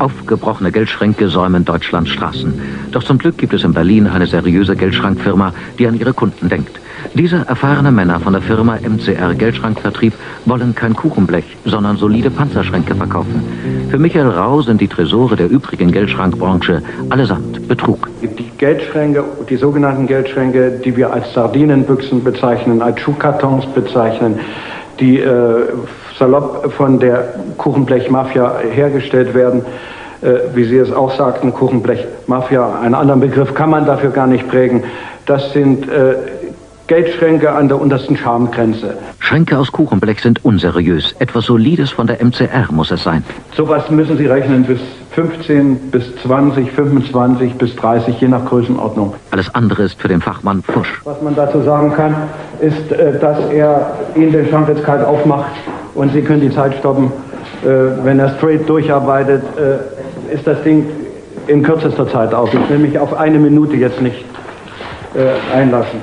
Aufgebrochene Geldschränke säumen Deutschlands Straßen. Doch zum Glück gibt es in Berlin eine seriöse Geldschrankfirma, die an ihre Kunden denkt. Diese erfahrene Männer von der Firma MCR Geldschrankvertrieb wollen kein Kuchenblech, sondern solide Panzerschränke verkaufen. Für Michael Rau sind die Tresore der übrigen Geldschrankbranche allesamt Betrug. Die Geldschränke, die sogenannten Geldschränke, die wir als Sardinenbüchsen bezeichnen, als Schuhkartons bezeichnen, die äh, salopp von der Kuchenblechmafia hergestellt werden, äh, wie Sie es auch sagten, Kuchenblechmafia, einen anderen Begriff kann man dafür gar nicht prägen. Das sind äh, Geldschränke an der untersten Schamgrenze. Schränke aus Kuchenblech sind unseriös. Etwas Solides von der MCR muss es sein. Sowas müssen Sie rechnen bis 15, bis 20, 25, bis 30, je nach Größenordnung. Alles andere ist für den Fachmann Fusch. Was man dazu sagen kann, ist, äh, dass er Ihnen den Schrank jetzt kalt aufmacht und Sie können die Zeit stoppen. Äh, wenn er straight durcharbeitet, äh, ist das Ding in kürzester Zeit auf. Ich will mich auf eine Minute jetzt nicht einlassen.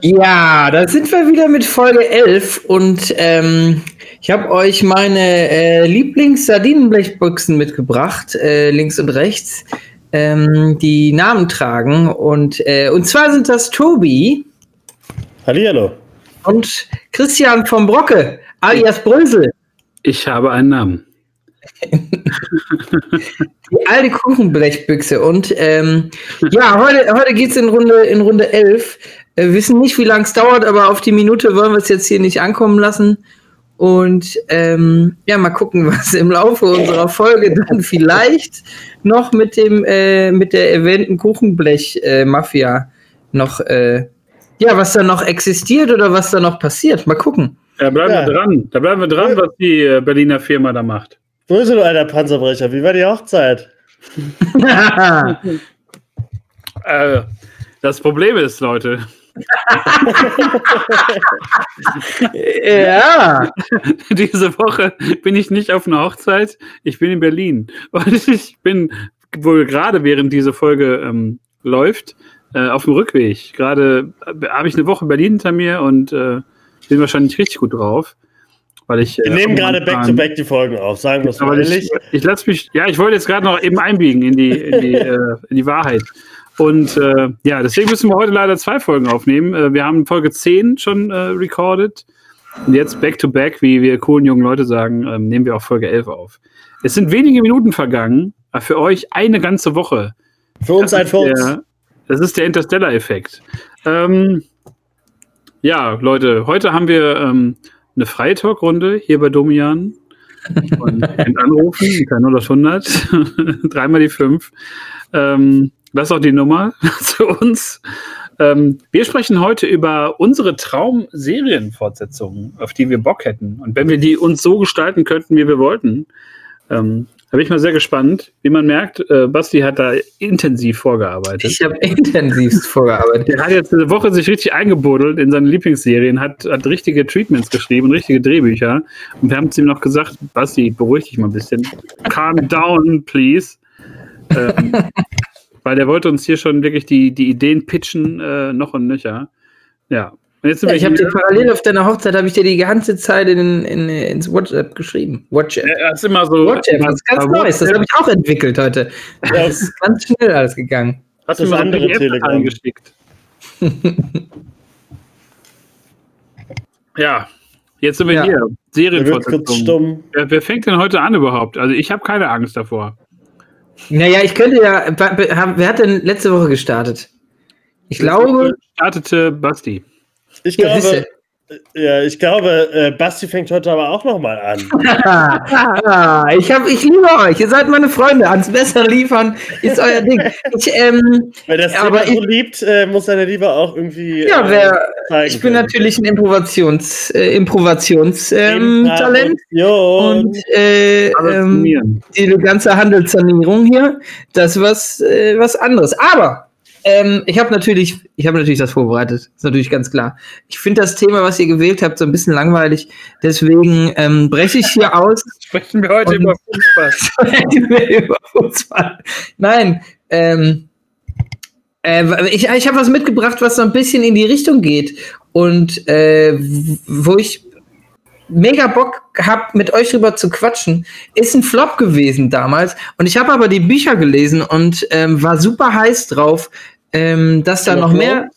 Ja, da sind wir wieder mit Folge 11 und ähm, ich habe euch meine äh, Lieblings-Sardinenblechbüchsen mitgebracht, äh, links und rechts, ähm, die Namen tragen. Und, äh, und zwar sind das Tobi. Hallihallo. Und Christian vom Brocke, alias Brösel. Ich habe einen Namen. die alte Kuchenblechbüchse. Und ähm, ja, heute, heute geht es in Runde, in Runde 11. Wir wissen nicht, wie lange es dauert, aber auf die Minute wollen wir es jetzt hier nicht ankommen lassen. Und ähm, ja, mal gucken, was im Laufe unserer Folge dann vielleicht noch mit dem äh, mit der erwähnten Kuchenblech-Mafia äh, noch äh, ja, was da noch existiert oder was da noch passiert. Mal gucken. Da bleiben ja. wir dran. Da bleiben wir dran, was die äh, Berliner Firma da macht. Wo ist du, alter Panzerbrecher? Wie war die Hochzeit? äh, das Problem ist, Leute, ja. Diese Woche bin ich nicht auf einer Hochzeit, ich bin in Berlin. Und ich bin wohl gerade während diese Folge ähm, läuft, äh, auf dem Rückweg. Gerade äh, habe ich eine Woche Berlin hinter mir und äh, bin wahrscheinlich richtig gut drauf. Weil ich, Wir äh, nehmen gerade back-to-back die Folgen auf, sagen wir es mal ehrlich. Ich, ich lasse mich, ja, ich wollte jetzt gerade noch eben einbiegen in die, in die, äh, in die Wahrheit. Und äh, ja, deswegen müssen wir heute leider zwei Folgen aufnehmen. Äh, wir haben Folge 10 schon äh, recorded. Und jetzt back to back, wie wir coolen jungen Leute sagen, ähm, nehmen wir auch Folge 11 auf. Es sind wenige Minuten vergangen, aber für euch eine ganze Woche. Für uns ein Furz. Das ist der Interstellar-Effekt. Ähm, ja, Leute, heute haben wir ähm, eine freie Talkrunde hier bei Domian. Und anrufen, kein 0 100, dreimal die 5. Ähm, das ist auch die Nummer zu uns. Ähm, wir sprechen heute über unsere Traum-Serienfortsetzungen, auf die wir Bock hätten. Und wenn wir die uns so gestalten könnten, wie wir wollten, ähm, da bin ich mal sehr gespannt. Wie man merkt, äh, Basti hat da intensiv vorgearbeitet. Ich habe intensiv vorgearbeitet. Der hat jetzt eine Woche sich richtig eingebuddelt in seine Lieblingsserien, hat, hat richtige Treatments geschrieben, richtige Drehbücher. Und wir haben zu ihm noch gesagt, Basti, beruhig dich mal ein bisschen. Calm down, please. Ähm, weil der wollte uns hier schon wirklich die, die Ideen pitchen, äh, noch und nöcher. Ja. Ja ich habe dir parallel auf deiner Hochzeit, habe ich dir die ganze Zeit in, in, ins WhatsApp geschrieben. WhatsApp. Ja, ist immer so. WhatsApp, das ist ganz Neues. Das habe ich auch entwickelt heute. Das ist ganz schnell alles gegangen. Hast du mal andere Telegram geschickt? ja, jetzt sind wir ja. hier. Serienfortsetzung. Wer, wer fängt denn heute an überhaupt? Also ich habe keine Angst davor. Naja, ich könnte ja. Wer hat denn letzte Woche gestartet? Ich glaube. Startete Basti. Ich glaube. Ja, ich glaube, äh, Basti fängt heute aber auch nochmal an. ich, hab, ich liebe euch. Ihr seid meine Freunde. Ans Besser liefern ist euer Ding. Ich, ähm, Wer das aber so liebt, äh, muss seine Liebe auch irgendwie. Ja, wer, äh, ich bin natürlich ein Improvisations, äh, Improvisationstalent. Ähm, und äh, ähm, die ganze Handelssanierung hier, das ist was, äh, was anderes. Aber ähm, ich habe natürlich, ich habe natürlich das vorbereitet, ist natürlich ganz klar. Ich finde das Thema, was ihr gewählt habt, so ein bisschen langweilig. Deswegen ähm, breche ich hier aus. Sprechen wir heute über Fußball. Sprechen wir über Fußball. Nein, ähm, äh, ich, ich habe was mitgebracht, was so ein bisschen in die Richtung geht und äh, wo ich mega Bock gehabt, mit euch drüber zu quatschen. Ist ein Flop gewesen damals. Und ich habe aber die Bücher gelesen und ähm, war super heiß drauf, ähm, dass da noch mehr.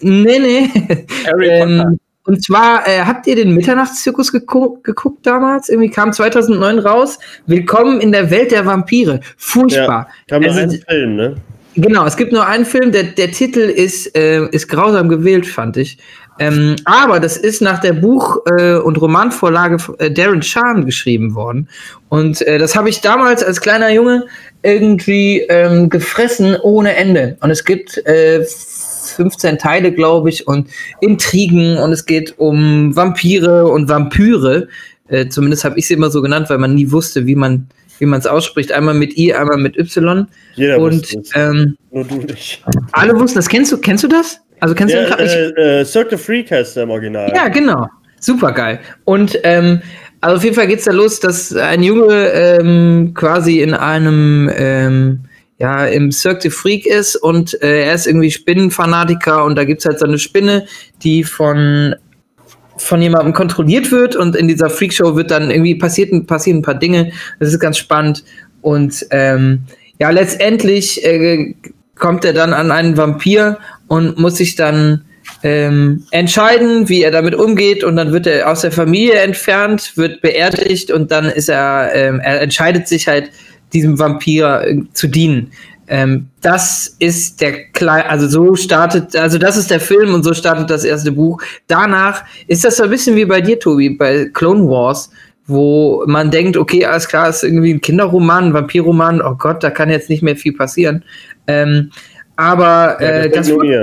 Nee, nee. ähm, und zwar, äh, habt ihr den Mitternachtszirkus geguckt, geguckt damals? Irgendwie kam 2009 raus. Willkommen in der Welt der Vampire. Furchtbar. Ja, kam also, ein Film, ne? Genau, es gibt nur einen Film, der, der Titel ist, äh, ist grausam gewählt, fand ich. Ähm, aber das ist nach der Buch- äh, und Romanvorlage äh, Darren Shan geschrieben worden. Und äh, das habe ich damals als kleiner Junge irgendwie ähm, gefressen ohne Ende. Und es gibt äh, 15 Teile, glaube ich, und Intrigen und es geht um Vampire und Vampyre. Äh, zumindest habe ich sie immer so genannt, weil man nie wusste, wie man wie man es ausspricht. Einmal mit I, einmal mit Y. Jeder und ähm, nur du nicht. Alle wussten das. Kennst du, kennst du das? Also kennst ja, du den äh, äh, Cirque Freak heißt der im Original. Ja, genau. Super geil. Und ähm, also auf jeden Fall geht es da los, dass ein Junge ähm, quasi in einem ähm, ja, im Cirque du Freak ist und äh, er ist irgendwie Spinnenfanatiker und da gibt es halt so eine Spinne, die von, von jemandem kontrolliert wird und in dieser Freakshow wird dann irgendwie passiert, passieren ein paar Dinge. Das ist ganz spannend und ähm, ja, letztendlich äh, kommt er dann an einen Vampir und muss sich dann ähm, entscheiden, wie er damit umgeht und dann wird er aus der Familie entfernt, wird beerdigt und dann ist er, ähm, er entscheidet sich halt, diesem Vampir äh, zu dienen. Ähm, das ist der kleine, also so startet, also das ist der Film und so startet das erste Buch. Danach ist das so ein bisschen wie bei dir, Tobi, bei Clone Wars, wo man denkt, okay, alles klar, ist irgendwie ein Kinderroman, ein Vampirroman, oh Gott, da kann jetzt nicht mehr viel passieren. Ähm, aber äh, das, das, wurde,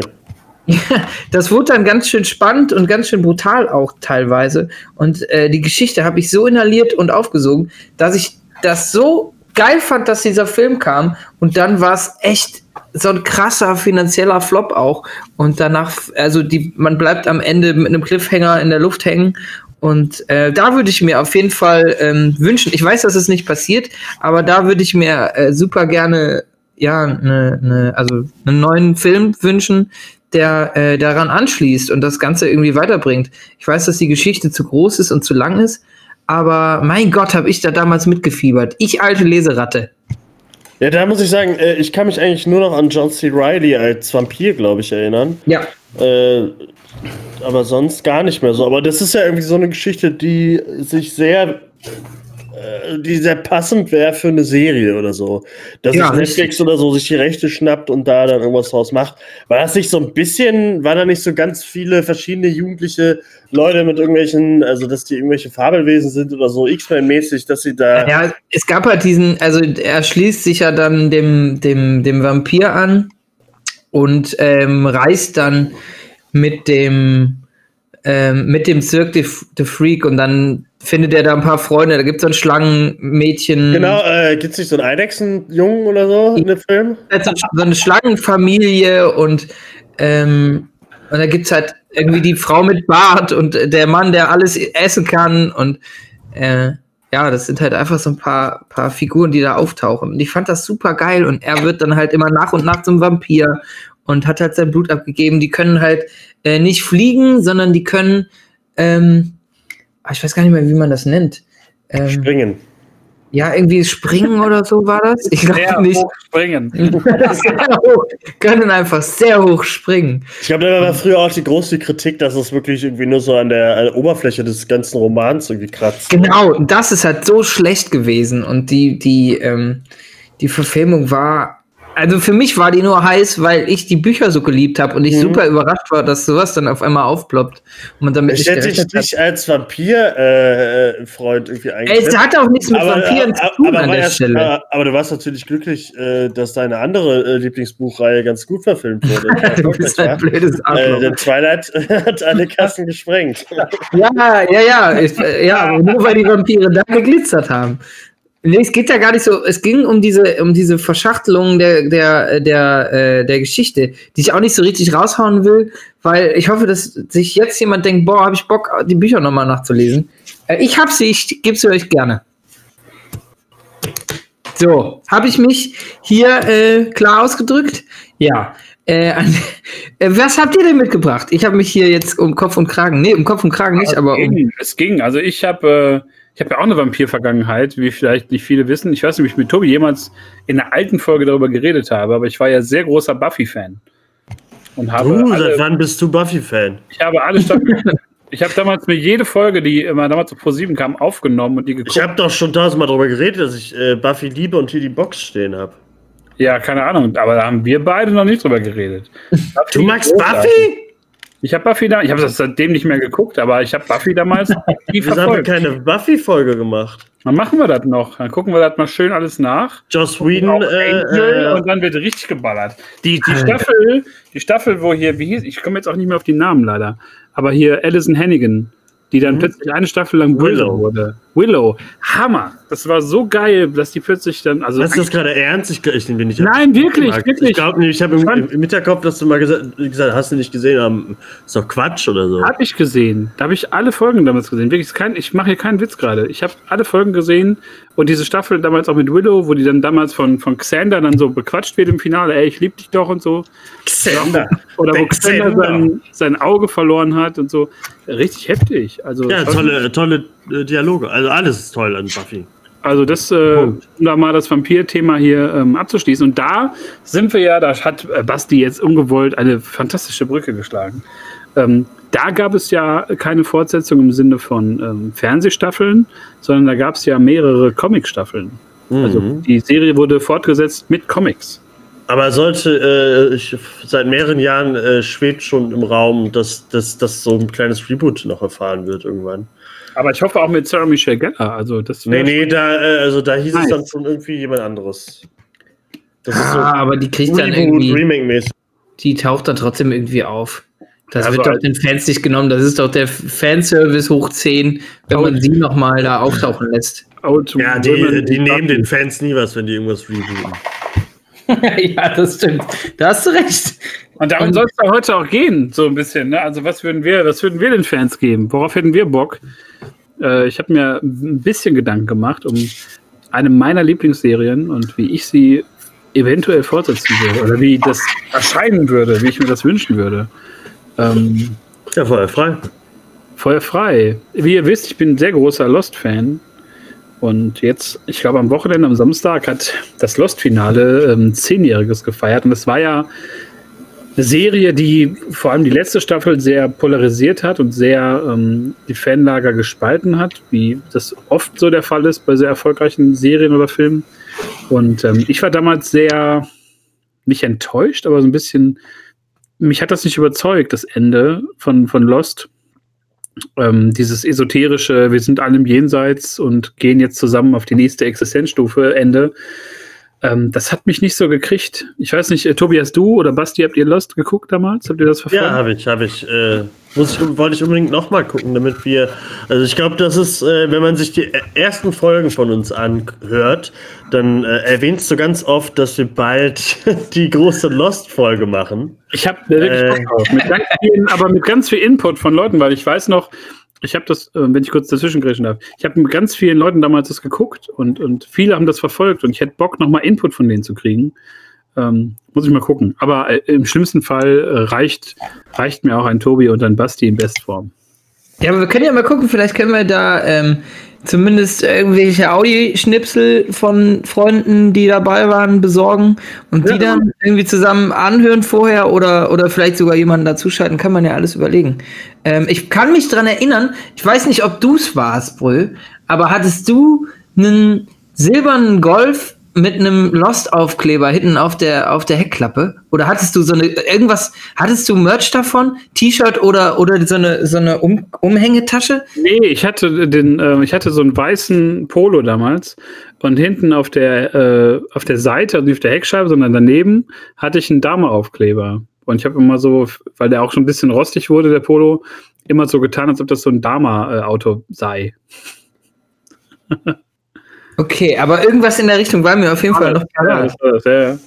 das wurde dann ganz schön spannend und ganz schön brutal auch teilweise. Und äh, die Geschichte habe ich so inhaliert und aufgesogen, dass ich das so geil fand, dass dieser Film kam. Und dann war es echt so ein krasser finanzieller Flop auch. Und danach, also die, man bleibt am Ende mit einem Cliffhanger in der Luft hängen. Und äh, da würde ich mir auf jeden Fall ähm, wünschen, ich weiß, dass es nicht passiert, aber da würde ich mir äh, super gerne ja, ne, ne, also einen neuen Film wünschen, der äh, daran anschließt und das Ganze irgendwie weiterbringt. Ich weiß, dass die Geschichte zu groß ist und zu lang ist, aber mein Gott, habe ich da damals mitgefiebert. Ich alte Leseratte. Ja, da muss ich sagen, äh, ich kann mich eigentlich nur noch an John C. Riley als Vampir, glaube ich, erinnern. Ja. Äh, aber sonst gar nicht mehr so. Aber das ist ja irgendwie so eine Geschichte, die sich sehr die sehr passend wäre für eine Serie oder so. Dass ja, sich Netflix oder so sich die Rechte schnappt und da dann irgendwas draus macht. War das nicht so ein bisschen, war da nicht so ganz viele verschiedene jugendliche Leute mit irgendwelchen, also dass die irgendwelche Fabelwesen sind oder so X-Men-mäßig, dass sie da. Ja, es gab halt diesen, also er schließt sich ja dann dem, dem, dem Vampir an und ähm, reist dann mit dem ähm, mit dem Cirque de Freak und dann findet er da ein paar Freunde. Da gibt es so ein Schlangenmädchen. Genau, äh, gibt es nicht so einen Eidechsenjungen oder so in dem Film? So eine Schlangenfamilie und, ähm, und da gibt es halt irgendwie die Frau mit Bart und der Mann, der alles essen kann und äh, ja, das sind halt einfach so ein paar, paar Figuren, die da auftauchen. Und ich fand das super geil und er wird dann halt immer nach und nach zum Vampir und hat halt sein Blut abgegeben. Die können halt äh, nicht fliegen, sondern die können ähm, ich weiß gar nicht mehr, wie man das nennt. Ähm, springen. Ja, irgendwie springen oder so war das. Ich glaube nicht. Hoch springen. hoch, können einfach sehr hoch springen. Ich glaube, da war früher auch die große Kritik, dass es wirklich irgendwie nur so an der Oberfläche des ganzen Romans irgendwie kratzt. Genau, das ist halt so schlecht gewesen und die, die, ähm, die Verfilmung war also für mich war die nur heiß, weil ich die Bücher so geliebt habe und ich mhm. super überrascht war, dass sowas dann auf einmal aufploppt. Und damit ich hätte dich nicht als Vampir-Freund äh, irgendwie eingestellt. Es hat auch nichts mit aber, Vampiren aber, zu tun aber, an der Stelle. Aber, aber, du warst natürlich glücklich, äh, dass deine andere äh, Lieblingsbuchreihe ganz gut verfilmt wurde. du bist ein blödes äh, Arschloch. Äh, Twilight hat alle Kassen gesprengt. ja, ja, ja. Ich, äh, ja, nur weil die Vampire da geglitzert haben. Nee, es geht ja gar nicht so. Es ging um diese, um diese Verschachtelung der, der, der, äh, der Geschichte, die ich auch nicht so richtig raushauen will, weil ich hoffe, dass sich jetzt jemand denkt, boah, habe ich Bock, die Bücher nochmal nachzulesen. Äh, ich hab sie, ich gebe sie euch gerne. So, habe ich mich hier äh, klar ausgedrückt? Ja. Äh, äh, was habt ihr denn mitgebracht? Ich habe mich hier jetzt um Kopf und Kragen, nee, um Kopf und Kragen nicht, aber es ging, es ging. Also ich habe, äh, ich habe ja auch eine Vampir-Vergangenheit, wie vielleicht nicht viele wissen. Ich weiß nicht, ob ich mit Tobi jemals in einer alten Folge darüber geredet habe, aber ich war ja sehr großer Buffy-Fan. Und habe du, alle, seit wann bist du Buffy-Fan? Ich habe alle Staffeln. Ich habe damals mir jede Folge, die immer damals auf Pro7 kam, aufgenommen und die geguckt. Ich habe doch schon tausendmal darüber geredet, dass ich äh, Buffy liebe und hier die Box stehen habe. Ja, keine Ahnung, aber da haben wir beide noch nicht drüber geredet. du magst Buffy? Ich habe Buffy da, ich habe das seitdem nicht mehr geguckt, aber ich habe Buffy damals. Wieso haben wir keine Buffy-Folge gemacht? Dann machen wir das noch. Dann gucken wir das mal schön alles nach. Joss Whedon. Äh, äh, und dann wird richtig geballert. Die, die Staffel, die Staffel, wo hier, wie hieß, ich komme jetzt auch nicht mehr auf die Namen leider, aber hier Alison Hannigan die dann mhm. plötzlich eine Staffel lang Willow wurde. Willow, Hammer. Das war so geil, dass die plötzlich dann. Also Hast du das gerade ernst? Ich, ich den nicht Nein, wirklich, gemacht. wirklich. Ich glaube nicht, ich habe im, im, Hinterkopf, dass du mal gesagt, gesagt hast, du nicht gesehen haben. Ist doch Quatsch oder so. Habe ich gesehen. Da habe ich alle Folgen damals gesehen. Wirklich, kein, ich mache hier keinen Witz gerade. Ich habe alle Folgen gesehen und diese Staffel damals auch mit Willow, wo die dann damals von, von Xander dann so bequatscht wird im Finale, ey, ich lieb dich doch und so. Xander. Oder wo Xander sein, sein Auge verloren hat und so. Richtig heftig. Also, ja, tolle, tolle äh, Dialoge. Also alles ist toll an Buffy. Also das, äh, um da mal das Vampir-Thema hier ähm, abzuschließen. Und da sind wir ja, da hat äh, Basti jetzt ungewollt eine fantastische Brücke geschlagen. Ähm, da gab es ja keine Fortsetzung im Sinne von ähm, Fernsehstaffeln, sondern da gab es ja mehrere Comic-Staffeln. Mhm. Also die Serie wurde fortgesetzt mit Comics. Aber sollte, äh, ich, seit mehreren Jahren äh, schwebt schon im Raum, dass, dass, dass so ein kleines Reboot noch erfahren wird irgendwann. Aber ich hoffe auch mit Sarah Michelle Gellar. Also das nee, nee, da, äh, also da hieß nice. es dann schon irgendwie jemand anderes. Das ah, so aber die kriegt dann irgendwie. Die taucht dann trotzdem irgendwie auf. Das also wird doch den Fans nicht genommen. Das ist doch der Fanservice hoch 10, wenn man sie nochmal da auftauchen lässt. Ja, die, die nehmen den Fans nie was, wenn die irgendwas rebooten. ja, das stimmt. Da hast du recht. Und darum soll es da heute auch gehen, so ein bisschen. Ne? Also, was würden wir, was würden wir den Fans geben? Worauf hätten wir Bock? Äh, ich habe mir ein bisschen Gedanken gemacht um eine meiner Lieblingsserien und wie ich sie eventuell fortsetzen würde oder wie das erscheinen würde, wie ich mir das wünschen würde. Ähm, ja, Feuer frei. Feuer frei. Wie ihr wisst, ich bin ein sehr großer Lost-Fan. Und jetzt, ich glaube, am Wochenende, am Samstag, hat das Lost-Finale ähm, Zehnjähriges gefeiert. Und es war ja eine Serie, die vor allem die letzte Staffel sehr polarisiert hat und sehr ähm, die Fanlager gespalten hat, wie das oft so der Fall ist bei sehr erfolgreichen Serien oder Filmen. Und ähm, ich war damals sehr, nicht enttäuscht, aber so ein bisschen, mich hat das nicht überzeugt, das Ende von, von Lost. Ähm, dieses esoterische, wir sind alle im Jenseits und gehen jetzt zusammen auf die nächste Existenzstufe, Ende ähm, das hat mich nicht so gekriegt. Ich weiß nicht, äh, Tobias, du oder Basti, habt ihr Lost geguckt damals? Habt ihr das verfolgt? Ja, habe ich, habe ich. Äh, muss ich, wollte ich unbedingt nochmal gucken, damit wir. Also ich glaube, das ist, äh, wenn man sich die ersten Folgen von uns anhört, dann äh, erwähnst du ganz oft, dass wir bald die große Lost-Folge machen. Ich habe wirklich äh, Bock drauf. Mit aber mit ganz viel Input von Leuten, weil ich weiß noch, ich habe das, äh, wenn ich kurz dazwischen grätschen darf, ich habe mit ganz vielen Leuten damals das geguckt und, und viele haben das verfolgt und ich hätte Bock, nochmal Input von denen zu kriegen. Ähm, muss ich mal gucken. Aber äh, im schlimmsten Fall äh, reicht, reicht mir auch ein Tobi und ein Basti in Bestform. Ja, aber wir können ja mal gucken, vielleicht können wir da ähm, zumindest irgendwelche Audioschnipsel von Freunden, die dabei waren, besorgen und ja. die dann irgendwie zusammen anhören vorher oder, oder vielleicht sogar jemanden dazuschalten, kann man ja alles überlegen. Ähm, ich kann mich dran erinnern, ich weiß nicht, ob du es warst, Brüll, aber hattest du einen silbernen Golf mit einem Lost-Aufkleber hinten auf der, auf der Heckklappe? Oder hattest du so eine, irgendwas, hattest du Merch davon? T-Shirt oder, oder so eine, so eine um Umhängetasche? Nee, ich hatte den, äh, ich hatte so einen weißen Polo damals und hinten auf der, äh, auf der Seite, also nicht auf der Heckscheibe, sondern daneben hatte ich einen Dame-Aufkleber. Und ich habe immer so, weil der auch schon ein bisschen rostig wurde, der Polo, immer so getan, als ob das so ein Dama-Auto sei. Okay, aber irgendwas in der Richtung war mir auf jeden Fall noch klar. Ja, ja,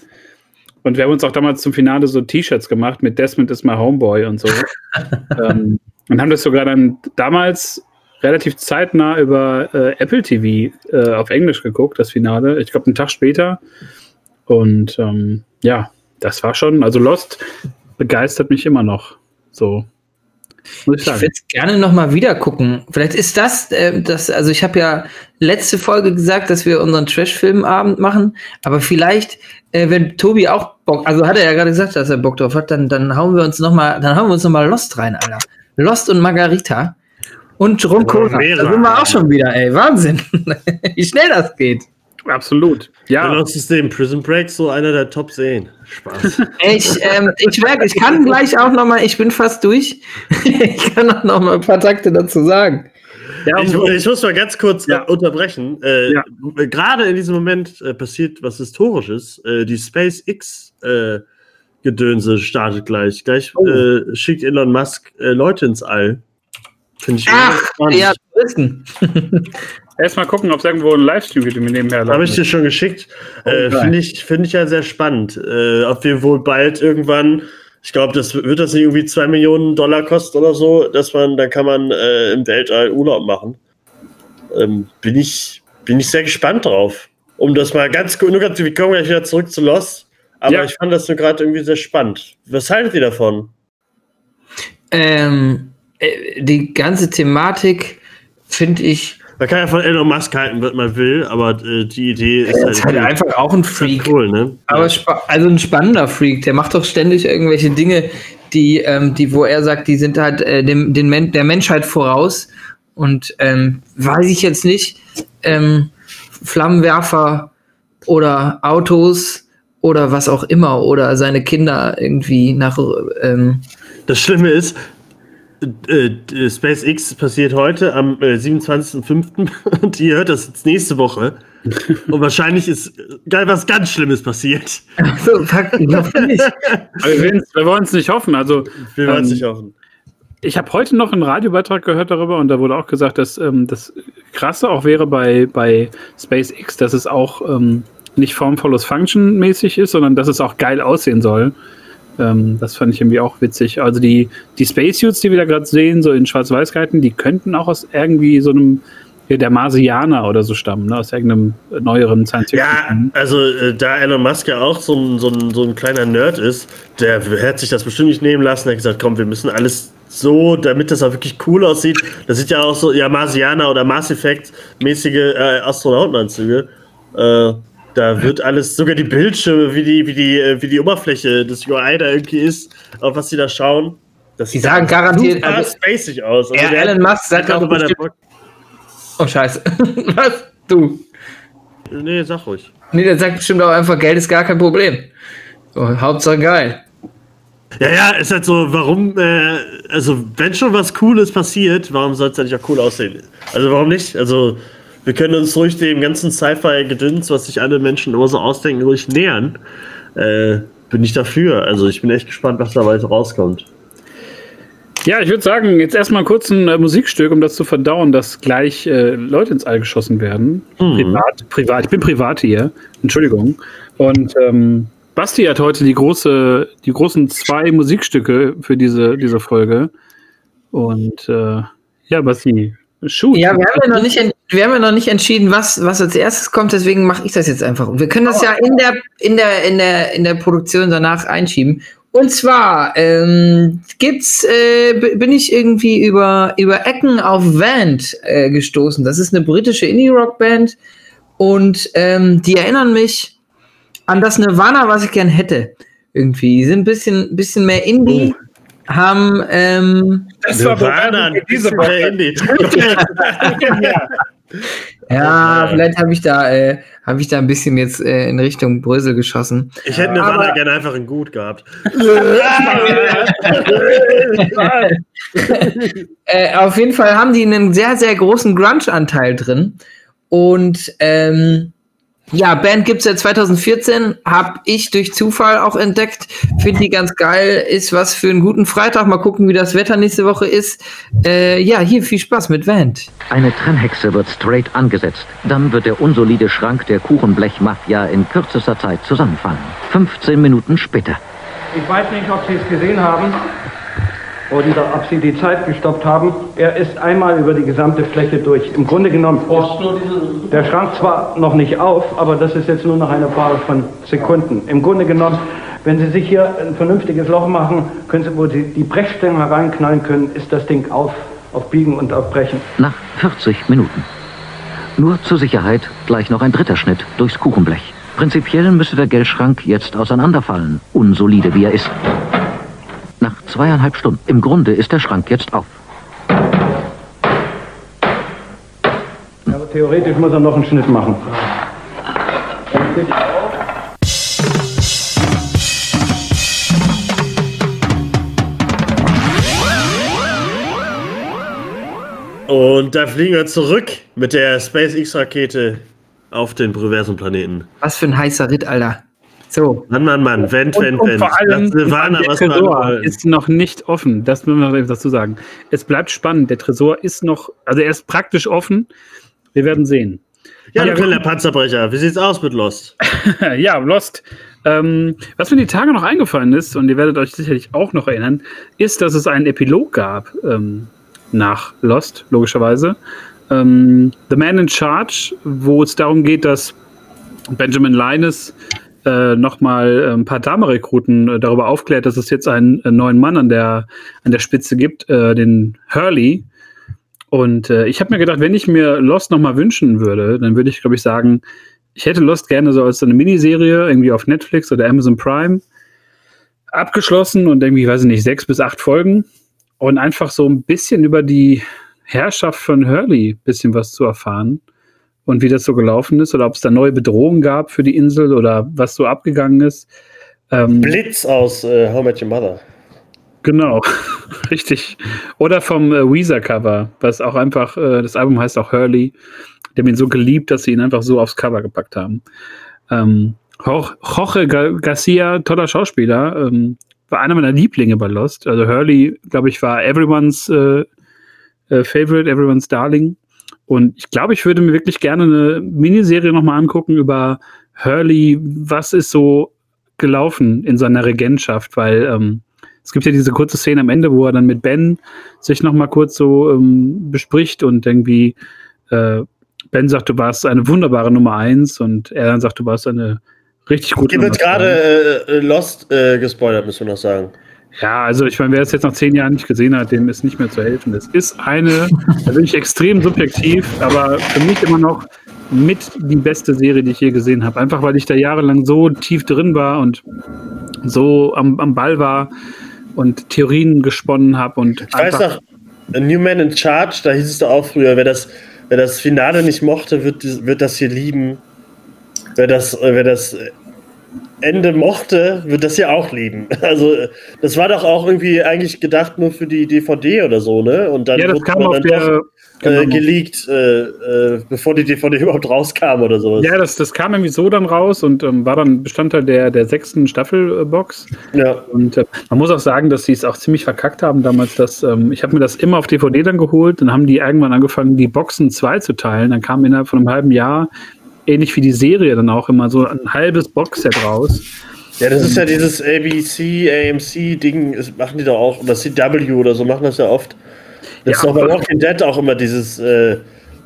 Und wir haben uns auch damals zum Finale so T-Shirts gemacht mit Desmond is my Homeboy und so. ähm, und haben das sogar dann damals relativ zeitnah über äh, Apple TV äh, auf Englisch geguckt, das Finale. Ich glaube, einen Tag später. Und ähm, ja, das war schon, also Lost begeistert mich immer noch. So. Muss ich ich würde es gerne noch mal wieder gucken. Vielleicht ist das, äh, das also ich habe ja letzte Folge gesagt, dass wir unseren Trash-Filmabend machen, aber vielleicht, äh, wenn Tobi auch Bock, also hat er ja gerade gesagt, dass er Bock drauf hat, dann, dann hauen wir uns noch mal, dann hauen wir uns noch mal Lost rein, Alter. Lost und Margarita und Rum Cola. Da sind wir auch schon wieder, ey. Wahnsinn. Wie schnell das geht. Absolut. Ja. Benutzsystem Prison Break so einer der Top 10. Spaß. Ich, ähm, ich merke, ich kann gleich auch noch mal, ich bin fast durch. ich kann auch noch mal ein paar Takte dazu sagen. Ja, ich, ich, muss mal ganz kurz ja. unterbrechen. Äh, ja. Gerade in diesem Moment äh, passiert was Historisches. Äh, die SpaceX äh, Gedönse startet gleich. Gleich oh. Äh, schickt Elon Musk äh, Leute ins All. Finde ich Ach, ja, wissen. Erstmal gucken, ob es irgendwo einen Livestream gibt, den wir nebenher Habe ich dir schon geschickt. Oh, äh, Finde ich, find ich ja sehr spannend. Äh, ob wir wohl bald irgendwann, ich glaube, das wird das nicht irgendwie zwei Millionen Dollar kosten oder so, dass man, dann kann man äh, im Weltall Urlaub machen. Ähm, bin, ich, bin ich sehr gespannt drauf. Um das mal ganz gut, nur ganz, wir kommen gleich wieder zurück zu Lost. Aber ja. ich fand das nur gerade irgendwie sehr spannend. Was haltet ihr davon? Ähm, äh, die ganze Thematik finde ich man kann ja von Elon Musk halten, was man will, aber äh, die Idee ist, halt, ist halt, einfach auch ein Freak. Cool, ne? Aber also ein spannender Freak, der macht doch ständig irgendwelche Dinge, die, ähm, die wo er sagt, die sind halt äh, dem, den Men der Menschheit voraus. Und ähm, weiß ich jetzt nicht, ähm, Flammenwerfer oder Autos oder was auch immer oder seine Kinder irgendwie nach. Ähm, das Schlimme ist, äh, äh, SpaceX passiert heute am äh, 27.05. und ihr hört das jetzt nächste Woche. Und wahrscheinlich ist geil was ganz Schlimmes passiert. So, fuck, nicht. wir wollen es nicht hoffen. Also, wir wollen es ähm, nicht hoffen. Ich habe heute noch einen Radiobeitrag gehört darüber und da wurde auch gesagt, dass ähm, das Krasse auch wäre bei, bei SpaceX, dass es auch ähm, nicht Form follows Function mäßig ist, sondern dass es auch geil aussehen soll. Ähm, das fand ich irgendwie auch witzig. Also die, die Spacesuits, die wir da gerade sehen, so in schwarz-weiß gehalten, die könnten auch aus irgendwie so einem der Marsianer oder so stammen, ne? aus irgendeinem neueren Science Fiction. Ja, also äh, da Elon Musk ja auch so ein, so, ein, so ein kleiner Nerd ist, der hätte sich das bestimmt nicht nehmen lassen. Er hat gesagt, komm, wir müssen alles so, damit das auch wirklich cool aussieht. Das sieht ja auch so, ja, Marsianer oder Mass Effect mäßige äh, Astronautenanzüge. Äh, da wird alles, sogar die Bildschirme, wie die, wie die, äh, wie die Oberfläche des UI da irgendwie ist, auf was sie da schauen. Das die sagen garantiert also, spacig aus. Also ja, Elon Musk sagt auch immer der Oh Scheiße. was? Du? Nee, sag ruhig. Nee, der sagt bestimmt auch einfach, Geld ist gar kein Problem. So, Hauptsache geil. Ja, ja, ist halt so, warum, äh, also wenn schon was Cooles passiert, warum soll es dann nicht auch cool aussehen? Also warum nicht? Also wir können uns ruhig dem ganzen Sci-Fi-Gedöns, was sich alle Menschen immer so ausdenken, ruhig nähern. Äh, bin ich dafür. Also ich bin echt gespannt, was da weiter rauskommt. Ja, ich würde sagen, jetzt erstmal kurz ein äh, Musikstück, um das zu verdauen, dass gleich äh, Leute ins All geschossen werden. Mhm. Privat, privat. Ich bin privat hier. Entschuldigung. Und ähm, Basti hat heute die große, die großen zwei Musikstücke für diese, diese Folge. Und äh, ja, Basti, Shoot. Ja, wir haben ja noch nicht, wir haben ja noch nicht entschieden, was, was als erstes kommt, deswegen mache ich das jetzt einfach. Und wir können das ja in der, in der, in der, in der Produktion danach einschieben. Und zwar ähm, gibt's, äh, bin ich irgendwie über, über Ecken auf Vant äh, gestoßen. Das ist eine britische Indie-Rock-Band und ähm, die erinnern mich an das Nirvana, was ich gern hätte. Irgendwie. Die sind ein bisschen, bisschen mehr Indie. Oh haben ähm, das war Nirvana, diese ja. Ja, vielleicht habe ich da äh, habe ich da ein bisschen jetzt äh, in Richtung Brösel geschossen. Ich hätte Nirvana Aber, gerne einfach in gut gehabt. äh, auf jeden Fall haben die einen sehr sehr großen Grunge-Anteil drin und ähm, ja, Band gibt es seit 2014, habe ich durch Zufall auch entdeckt. Finde die ganz geil, ist was für einen guten Freitag. Mal gucken, wie das Wetter nächste Woche ist. Äh, ja, hier viel Spaß mit Vant. Eine Trennhexe wird straight angesetzt. Dann wird der unsolide Schrank der Kuchenblech-Mafia in kürzester Zeit zusammenfallen. 15 Minuten später. Ich weiß nicht, ob Sie es gesehen haben und ob Sie die Zeit gestoppt haben. Er ist einmal über die gesamte Fläche durch. Im Grunde genommen ist der Schrank zwar noch nicht auf, aber das ist jetzt nur noch eine Frage von Sekunden. Im Grunde genommen Wenn Sie sich hier ein vernünftiges Loch machen, können Sie, wo Sie die Brechstange reinknallen können, ist das Ding auf, auf Biegen und auf Brechen. Nach 40 Minuten. Nur zur Sicherheit gleich noch ein dritter Schnitt durchs Kuchenblech. Prinzipiell müsste der Geldschrank jetzt auseinanderfallen, unsolide wie er ist. Nach zweieinhalb Stunden. Im Grunde ist der Schrank jetzt auf. Aber theoretisch muss er noch einen Schnitt machen. Und da fliegen wir zurück mit der SpaceX-Rakete auf den Proversum-Planeten. Was für ein heißer Ritt, Alter. So. Mann, Mann, Mann, Vent, und Vent. vor allem, Nirvana, der was Tresor ist noch nicht offen. Das müssen wir noch dazu sagen. Es bleibt spannend. Der Tresor ist noch, also er ist praktisch offen. Wir werden sehen. Ja, Ja, du der Panzerbrecher. Wie sieht's aus mit Lost? ja, Lost. Ähm, was mir die Tage noch eingefallen ist, und ihr werdet euch sicherlich auch noch erinnern, ist, dass es einen Epilog gab ähm, nach Lost, logischerweise. Ähm, The Man in Charge, wo es darum geht, dass Benjamin Linus äh, nochmal ein paar Dame-Rekruten äh, darüber aufklärt, dass es jetzt einen äh, neuen Mann an der, an der Spitze gibt, äh, den Hurley. Und äh, ich habe mir gedacht, wenn ich mir Lost nochmal wünschen würde, dann würde ich, glaube ich, sagen, ich hätte Lost gerne so als so eine Miniserie, irgendwie auf Netflix oder Amazon Prime, abgeschlossen und irgendwie, weiß ich nicht, sechs bis acht Folgen. Und einfach so ein bisschen über die Herrschaft von Hurley ein bisschen was zu erfahren und wie das so gelaufen ist oder ob es da neue Bedrohungen gab für die Insel oder was so abgegangen ist. Ähm, Blitz aus äh, How Met Your Mother. Genau, richtig. Oder vom äh, Weezer-Cover, was auch einfach, äh, das Album heißt auch Hurley. Die haben ihn so geliebt, dass sie ihn einfach so aufs Cover gepackt haben. Ähm, Jorge Jorge Ga- Garcia, toller Schauspieler, ähm, war einer meiner Lieblinge bei Lost. Also Hurley, glaube ich, war everyone's äh, äh, Favorite, everyone's Darling. Und ich glaube, ich würde mir wirklich gerne eine Miniserie nochmal angucken über Hurley. Was ist so gelaufen in seiner Regentschaft? Weil ähm, es gibt ja diese kurze Szene am Ende, wo er dann mit Ben sich nochmal kurz so ähm, bespricht und irgendwie äh, Ben sagt, du warst eine wunderbare Nummer eins und er dann sagt, du warst eine richtig gute Hier Nummer wird zwei. gerade äh, äh, Lost äh, gespoilert, müssen wir noch sagen. Ja, also ich meine, wer es jetzt nach zehn Jahren nicht gesehen hat, dem ist nicht mehr zu helfen. Das ist eine, da bin ich extrem subjektiv, aber für mich immer noch mit die beste Serie, die ich je gesehen habe. Einfach weil ich da jahrelang so tief drin war und so am, am Ball war und Theorien gesponnen habe und Ich weiß noch, New Man in Charge, da hieß es doch auch früher, wer das, wer das Finale nicht mochte, wird, wird das hier lieben. Wer das, äh, wer das Ende mochte, wird das hier auch lieben. Also, das war doch auch irgendwie eigentlich gedacht nur für die DVD oder so, ne? Und dann ja, das wurde kam auf dann der doch, genau. äh, geleakt, äh, äh, bevor die DVD überhaupt rauskam oder sowas. ja, das, das kam irgendwie so dann raus und ähm, war dann Bestandteil der, der sechsten Staffelbox. Ja. Und äh, man muss auch sagen, dass sie es auch ziemlich verkackt haben damals. Dass, ähm, ich habe mir das immer auf DVD dann geholt. Dann haben die irgendwann angefangen, die Boxen zwei zu teilen. Dann kam innerhalb von einem halben Jahr, ähnlich wie die Serie, dann auch immer so ein halbes Boxset raus. Ja, das ist ja dieses ABC, AMC-Ding, das machen die doch auch, oder CW oder so, machen das ja oft. Das Ja, ist doch bei Walking Dead auch immer dieses, äh,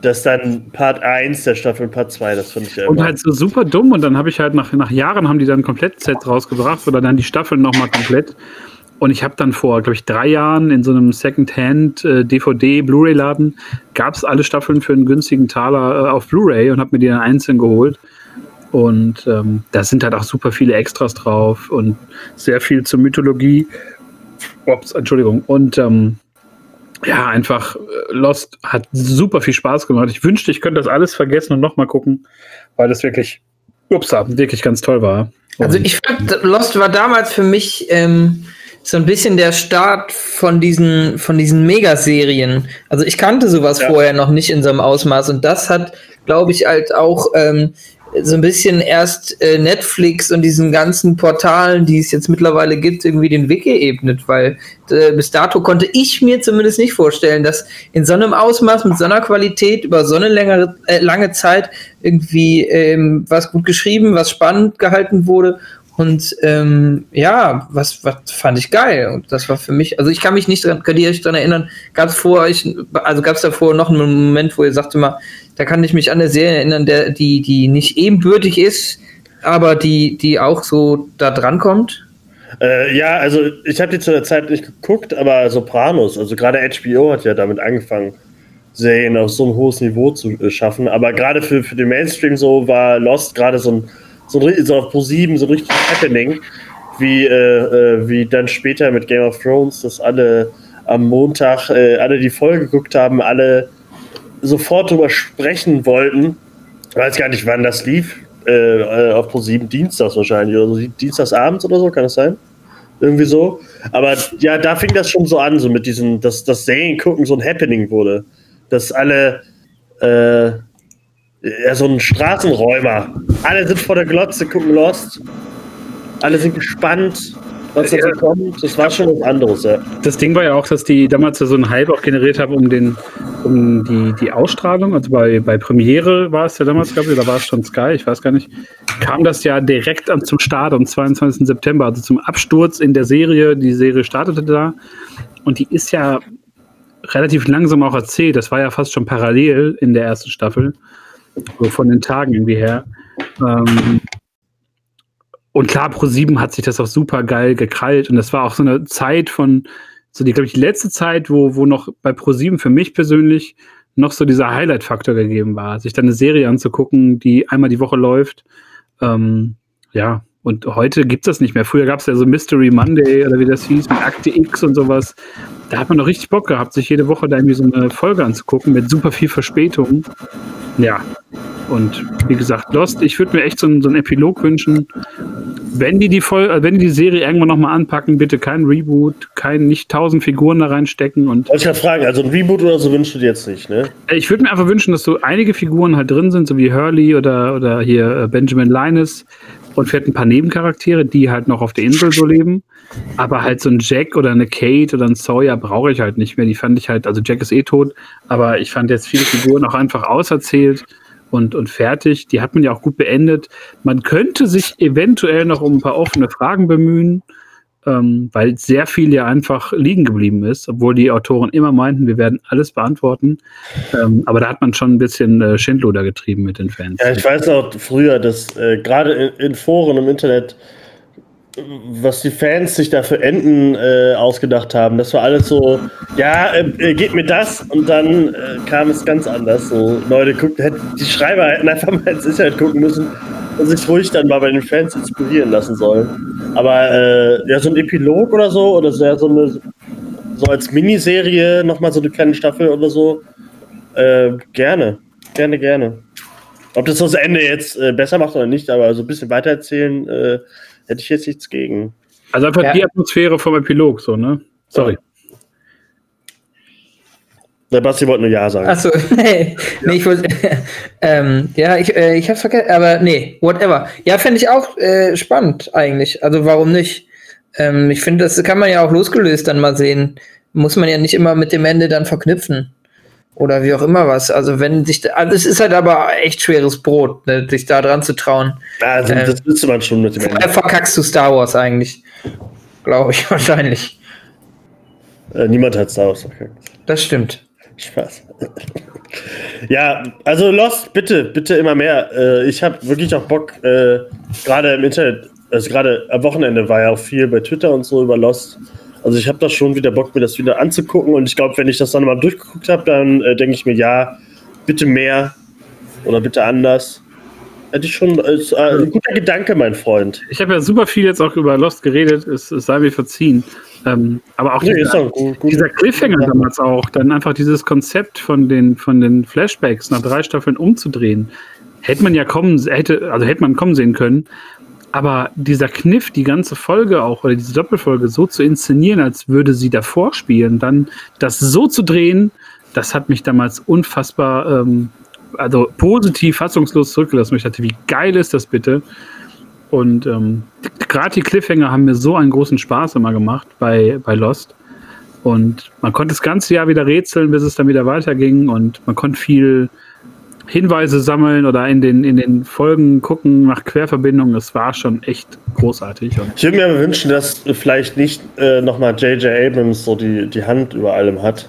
dass dann Part 1 der Staffel und Part 2, das finde ich ja Und halt so super dumm. Und dann habe ich halt nach, nach Jahren haben die dann komplett Set rausgebracht oder dann die Staffeln nochmal komplett. Und ich habe dann vor, glaube ich, drei Jahren in so einem Secondhand äh, DVD gab es alle Staffeln für einen günstigen Taler äh, auf Blu-ray und habe mir die dann einzeln geholt. Und ähm, da sind halt auch super viele Extras drauf und sehr viel zur Mythologie. Ups, Entschuldigung. Und ähm, ja, einfach äh, Lost hat super viel Spaß gemacht. Ich wünschte, ich könnte das alles vergessen und nochmal gucken, weil das wirklich, ups, wirklich ganz toll war. Also Und- ich fand, Lost war damals für mich ähm, so ein bisschen der Start von diesen, von diesen Megaserien. Also ich kannte sowas Ja. vorher noch nicht in so einem Ausmaß und das hat, glaube ich, halt auch ähm, so ein bisschen erst äh, Netflix und diesen ganzen Portalen, die es jetzt mittlerweile gibt, irgendwie den Weg geebnet, weil äh, bis dato konnte ich mir zumindest nicht vorstellen, dass in so einem Ausmaß, mit so einer Qualität über so eine längere, äh, lange Zeit irgendwie ähm, was gut geschrieben, was spannend gehalten wurde. Und ähm, ja, was, was fand ich geil. Und das war für mich, also ich kann mich nicht dran, könnt ihr dran erinnern, gab es vor euch, also gab es davor noch einen Moment, wo ihr sagte mal, da kann ich mich an eine Serie erinnern, der, die, die nicht ebenbürtig ist, aber die, die auch so da dran kommt. Äh, ja, also ich habe die zu der Zeit nicht geguckt, aber Sopranos, also gerade HBO hat ja damit angefangen, Serien auf so ein hohes Niveau zu äh, schaffen. Aber gerade für, für den Mainstream so war Lost gerade so ein, so, so auf Pro 7 so richtig happening, wie, äh, äh, wie dann später mit Game of Thrones, dass alle am Montag, äh, alle die Folge geguckt haben, alle sofort drüber sprechen wollten. Ich weiß gar nicht, wann das lief. Äh, äh auf Pro 7 Dienstags wahrscheinlich oder so, Dienstagsabends oder so, kann das sein? Irgendwie so. Aber ja, da fing das schon so an, so mit diesem, dass das Serien gucken so ein Happening wurde dass alle äh, ja, so ein Straßenräumer. Alle sind vor der Glotze, gucken Lost. Alle sind gespannt, was da kommt. Das war schon was anderes, ja. Das Ding war ja auch, dass die damals so einen Hype auch generiert haben um, den, um die, die Ausstrahlung. Also bei, bei Premiere war es ja damals, glaube ich, oder war es schon Sky, ich weiß gar nicht. Kam das ja direkt an, zum Start am 22. September, also zum Absturz in der Serie. Die Serie startete da. Und die ist ja relativ langsam auch erzählt. Das war ja fast schon parallel in der ersten Staffel, so von den Tagen irgendwie her. Ähm, und klar, Pro7 hat sich das auch super geil gekrallt. Und das war auch so eine Zeit von, so die, glaube ich, die letzte Zeit, wo, wo noch bei Pro7 für mich persönlich noch so dieser Highlight-Faktor gegeben war, sich dann eine Serie anzugucken, die einmal die Woche läuft. Ähm, ja, und heute gibt es das nicht mehr. Früher gab es ja so Mystery Monday oder wie das hieß, mit Akte X und sowas. Da hat man doch richtig Bock gehabt, sich jede Woche da irgendwie so eine Folge anzugucken mit super viel Verspätung. Ja. Und wie gesagt, Lost, ich würde mir echt so, einen, so einen Epilog wünschen. Wenn die die, Vol äh, wenn die, die Serie irgendwann nochmal anpacken, bitte kein Reboot, kein nicht tausend Figuren da reinstecken. Und Wollte ich gerade fragen, also ein Reboot oder so wünschst du dir jetzt nicht, ne? Ich würde mir einfach wünschen, dass so einige Figuren halt drin sind, so wie Hurley oder, oder hier äh, Benjamin Linus, und fährt ein paar Nebencharaktere, die halt noch auf der Insel so leben. Aber halt so ein Jack oder eine Kate oder ein Sawyer brauche ich halt nicht mehr. Die fand ich halt, also Jack ist eh tot, aber ich fand jetzt viele Figuren auch einfach auserzählt und, und fertig. Die hat man ja auch gut beendet. Man könnte sich eventuell noch um ein paar offene Fragen bemühen ähm, weil sehr viel ja einfach liegen geblieben ist, obwohl die Autoren immer meinten, wir werden alles beantworten. Ähm, aber da hat man schon ein bisschen äh, Schindluder getrieben mit den Fans. Ja, ich weiß auch früher, dass äh, gerade in, in, Foren im Internet, was die Fans sich da für Enden äh, ausgedacht haben, das war alles so, ja, äh, äh, geht mir das und dann äh, kam es ganz anders. So, Leute, guckt, die Schreiber hätten einfach mal ins Internet gucken müssen sich ruhig dann mal bei den Fans inspirieren lassen sollen. Aber äh, ja, so ein Epilog oder so, oder so, so eine so als Miniserie nochmal so eine kleine Staffel oder so, äh, gerne. Gerne, gerne. Ob das das Ende jetzt äh, besser macht oder nicht, aber so ein bisschen weitererzählen, äh, hätte ich jetzt nichts gegen. Also einfach ja. die Atmosphäre vom Epilog, so, ne? Sorry. Ja. Der Basti wollte nur Ja sagen. Achso, nee, nee, ich wollte, ähm, ja, ich, äh, ich hab's vergessen, aber nee, whatever. Ja, fände ich auch äh, spannend eigentlich. Also warum nicht? Ähm, ich finde, das kann man ja auch losgelöst dann mal sehen. Muss man ja nicht immer mit dem Ende dann verknüpfen. Oder wie auch immer was. Also wenn sich, also es ist halt aber echt schweres Brot, ne, sich da dran zu trauen. Ja, also ähm, das müsste man schon mit dem Ende. Verkackst du Star Wars eigentlich. Glaube ich wahrscheinlich. Äh, niemand hat Star Wars verkackt. Das stimmt. Spaß. ja, also Lost, bitte, bitte immer mehr. Äh, ich habe wirklich auch Bock, äh, gerade im Internet, also gerade am Wochenende war ja auch viel bei Twitter und so über Lost. Also ich habe da schon wieder Bock, mir das wieder anzugucken und ich glaube, wenn ich das dann mal durchgeguckt habe, dann äh, denke ich mir, ja, bitte mehr oder bitte anders. Hätte ich schon, ist, äh, ein guter Gedanke, mein Freund. Ich habe ja super viel jetzt auch über Lost geredet, es, es sei mir verziehen. Ähm, aber auch, nee, dieser, auch gut, gut. dieser, Cliffhanger damals auch, dann einfach dieses Konzept von den, von den Flashbacks nach drei Staffeln umzudrehen, hätte man ja kommen, hätte, also hätte man kommen sehen können. Aber dieser Kniff, die ganze Folge auch, oder diese Doppelfolge so zu inszenieren, als würde sie davor spielen, dann das so zu drehen, das hat mich damals unfassbar, ähm, also positiv fassungslos zurückgelassen. Ich dachte, wie geil ist das bitte? Und ähm, gerade die Cliffhanger haben mir so einen großen Spaß immer gemacht bei, bei Lost. Und man konnte das ganze Jahr wieder rätseln, bis es dann wieder weiterging. Und man konnte viel Hinweise sammeln oder in den, in den Folgen gucken nach Querverbindungen. Es war schon echt großartig. Und ich würde mir wünschen, dass vielleicht nicht äh, nochmal J.J. Abrams so die, die Hand über allem hat.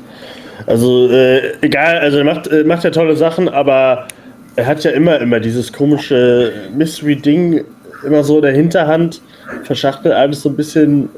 Also äh, egal, also er macht, äh, macht ja tolle Sachen, aber er hat ja immer, immer dieses komische Mystery-Ding immer so in der Hinterhand, verschachtelt alles so ein bisschen,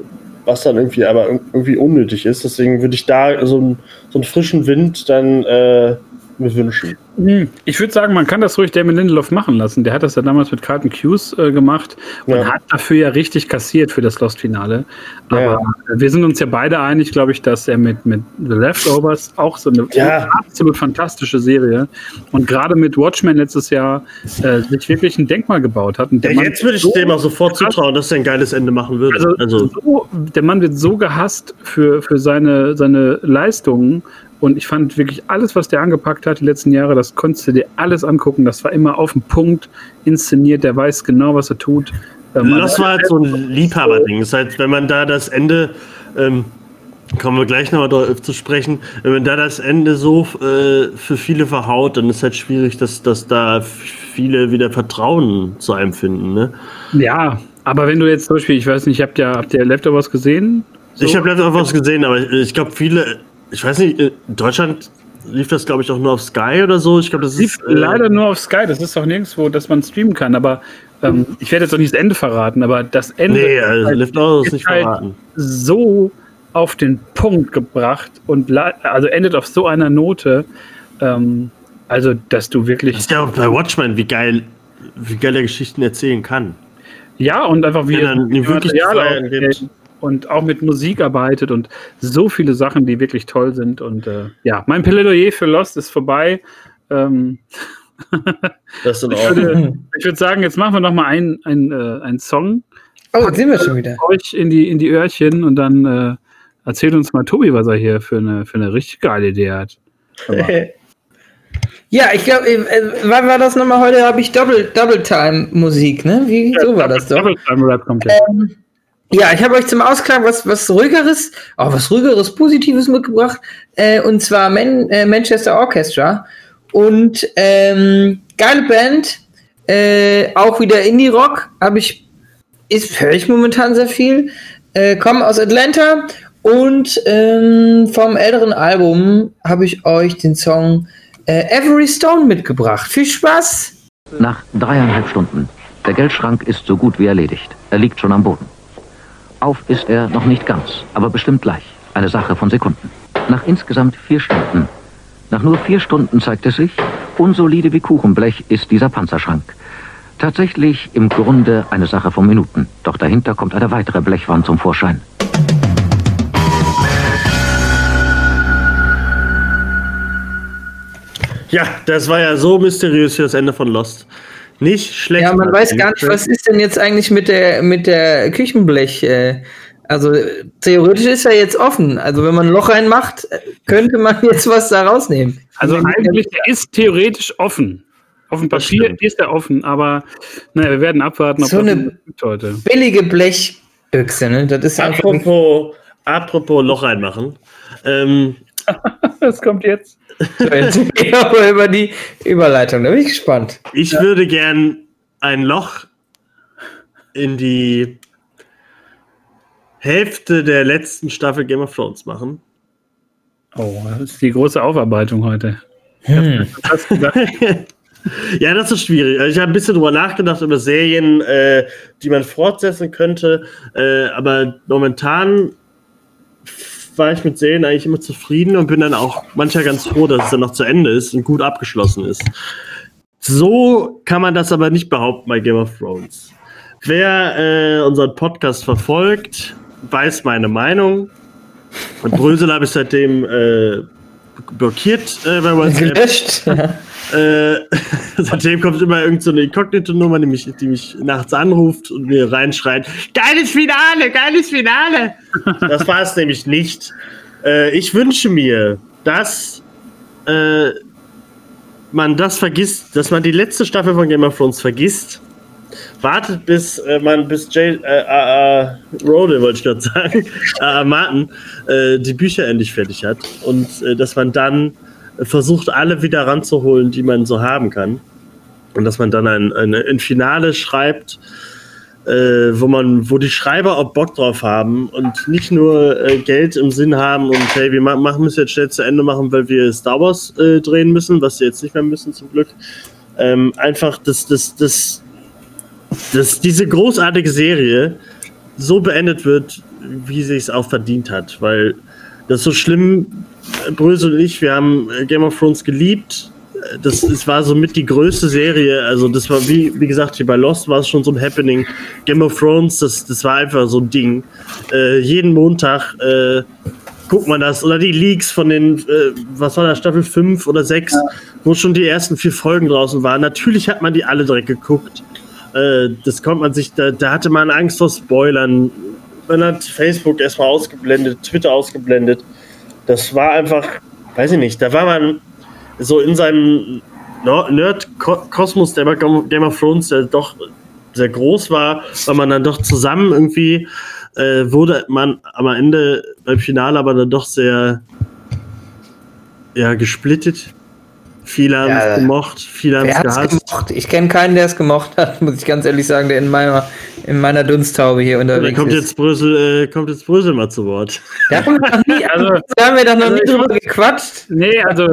was dann irgendwie aber irgendwie unnötig ist. Deswegen würde ich da so, ein, so einen frischen Wind dann äh, wünschen. Hm, ich würde sagen, man kann das ruhig Damon Lindelof machen lassen. Der hat das ja damals mit Carlton Hughes äh, gemacht und ja. hat dafür ja richtig kassiert für das Lost-Finale. Aber ja. wir sind uns ja beide einig, glaube ich, dass er mit, mit The Leftovers auch so eine ja. absolut fantastische Serie und gerade mit Watchmen letztes Jahr äh, sich wirklich ein Denkmal gebaut hat. ja, jetzt würde ich so dem auch sofort zutrauen, dass er ein geiles Ende machen würde. Also, also. So, der Mann wird so gehasst für, für seine, seine Leistungen und ich fand wirklich alles, was der angepackt hat die letzten Jahre, das konntest du dir alles angucken. Das war immer auf den Punkt inszeniert. Der weiß genau, was er tut. Ähm, das war halt so ein Liebhaberding. Das heißt, wenn man da das Ende, ähm, kommen wir gleich nochmal darauf zu sprechen, wenn man da das Ende so äh, für viele verhaut, dann ist halt schwierig, dass, dass da viele wieder Vertrauen zu einem finden. Ne? Ja, aber wenn du jetzt zum Beispiel, ich weiß nicht, habt ihr, habt ihr Leftovers gesehen? So? Ich habe Leftovers gesehen, aber ich glaube, viele ich weiß nicht, in Deutschland lief das, glaube ich, auch nur auf Sky oder so. Ich glaube, das lief ist. Äh, leider nur auf Sky, das ist doch nirgendwo, dass man streamen kann. Aber ähm, ich werde jetzt noch nicht das Ende verraten, aber das Ende nee, also halt, lief auch nicht halt verraten. so auf den Punkt gebracht und also endet auf so einer Note. Ähm, also, dass du wirklich. Das ist ja auch bei Watchmen, wie geil, wie geil er Geschichten erzählen kann. Ja, und einfach wie er wirklich Material und auch mit Musik arbeitet und so viele Sachen, die wirklich toll sind. Und äh, ja, mein Plädoyer für Lost ist vorbei. Ähm, das ist ich, würde, ich würde sagen, jetzt machen wir noch mal einen, einen, äh, einen Song. Oh, jetzt sind wir schon wieder. Euch in die, in die Öhrchen und dann äh, erzählt uns mal Tobi, was er hier für eine, für eine richtig geile Idee hat. Ja, ich glaube, äh, wann war das nochmal heute? Habe ich Double, Double Time Musik, ne? Wie, ja, so war das doch. Double Time Rap kommt jetzt. Ähm, ja, ich habe euch zum Ausklang was, was ruhigeres, auch was ruhigeres, positives mitgebracht, äh, und zwar Man, äh, Manchester Orchestra. Und ähm, geile Band, äh, auch wieder Indie-Rock, habe ich, höre ich momentan sehr viel. Äh, kommen aus Atlanta und ähm, vom älteren Album habe ich euch den Song äh, Every Stone mitgebracht. Viel Spaß! Nach dreieinhalb Stunden. Der Geldschrank ist so gut wie erledigt. Er liegt schon am Boden. Auf ist er noch nicht ganz, aber bestimmt gleich. Eine Sache von Sekunden. Nach insgesamt vier Stunden. Nach nur vier Stunden zeigt es sich, unsolide wie Kuchenblech ist dieser Panzerschrank. Tatsächlich im Grunde eine Sache von Minuten. Doch dahinter kommt eine weitere Blechwand zum Vorschein. Ja, das war ja so mysteriös für das Ende von Lost. Nicht schlecht. Ja, man weiß gar nicht, was ist denn jetzt eigentlich mit der, mit der Küchenblech. Äh, also theoretisch ist er jetzt offen. Also wenn man ein Loch reinmacht, könnte man jetzt was da rausnehmen. Also eigentlich ist theoretisch offen. Auf dem Papier ist er offen, aber naja, wir werden abwarten, ob so eine heute. billige Blechbüchse, ne? Das ist apropos, apropos Loch reinmachen. Ähm, das kommt jetzt. über die Überleitung, da bin ich gespannt. Ich ja. würde gern ein Loch in die Hälfte der letzten Staffel Game of Thrones machen. Oh, das ist die große Aufarbeitung heute. Hm. ja, das ist schwierig. Also ich habe ein bisschen drüber nachgedacht über Serien, äh, die man fortsetzen könnte, äh, aber momentan war ich mit Serien eigentlich immer zufrieden und bin dann auch manchmal ganz froh, dass es dann noch zu Ende ist und gut abgeschlossen ist. So kann man das aber nicht behaupten bei Game of Thrones. Wer äh, unseren Podcast verfolgt, weiß meine Meinung. Und Brösel habe ich seitdem äh, blockiert äh, bei. Gelöscht. Äh, seitdem kommt immer irgendeine so Inkognito-Nummer, die mich, die mich nachts anruft und mir reinschreit: Geiles Finale, geiles Finale! das war es nämlich nicht. Äh, ich wünsche mir, dass äh, man das vergisst, dass man die letzte Staffel von Game of Thrones vergisst. Wartet, bis äh, man bis Jay, äh, äh, Rode, wollte ich gerade sagen, äh, Martin, äh, die Bücher endlich fertig hat. Und äh, dass man dann versucht, alle wieder ranzuholen, die man so haben kann. Und dass man dann ein, ein, ein Finale schreibt, äh, wo man, wo die Schreiber auch Bock drauf haben und nicht nur äh, Geld im Sinn haben und hey, wir machen es jetzt schnell zu Ende machen, weil wir Star Wars äh, drehen müssen, was sie jetzt nicht mehr müssen zum Glück. Ähm, einfach das, das, das dass diese großartige Serie so beendet wird, wie sie es auch verdient hat. Weil das so schlimm, Brösel und ich, wir haben Game of Thrones geliebt. Das, das war somit die größte Serie. Also, das war wie, wie gesagt, hier bei Lost war es schon so ein Happening. Game of Thrones, das, das war einfach so ein Ding. Äh, jeden Montag äh, guckt man das. Oder die Leaks von den, äh, was war das, Staffel 5 oder 6, ja. wo schon die ersten vier Folgen draußen waren. Natürlich hat man die alle direkt geguckt. Äh, das konnte man sich, da, da hatte man Angst vor Spoilern. Man hat Facebook erstmal ausgeblendet, Twitter ausgeblendet. Das war einfach, weiß ich nicht, da war man so in seinem Nerd-Kosmos, der Game of Thrones, der doch sehr groß war, weil man dann doch zusammen irgendwie äh, wurde man am Ende beim Finale aber dann doch sehr ja, gesplittet. Viele haben ja, es gemocht, viele haben es gehasst. Gemocht? Ich kenne keinen, der es gemocht hat, muss ich ganz ehrlich sagen, der in meiner, in meiner Dunsttaube hier unterwegs ist. kommt Jetzt Brüssel, äh, kommt jetzt Brüssel mal zu Wort. Da haben wir, noch nie, also, da haben wir doch noch also nie drüber gequatscht. Nee, also.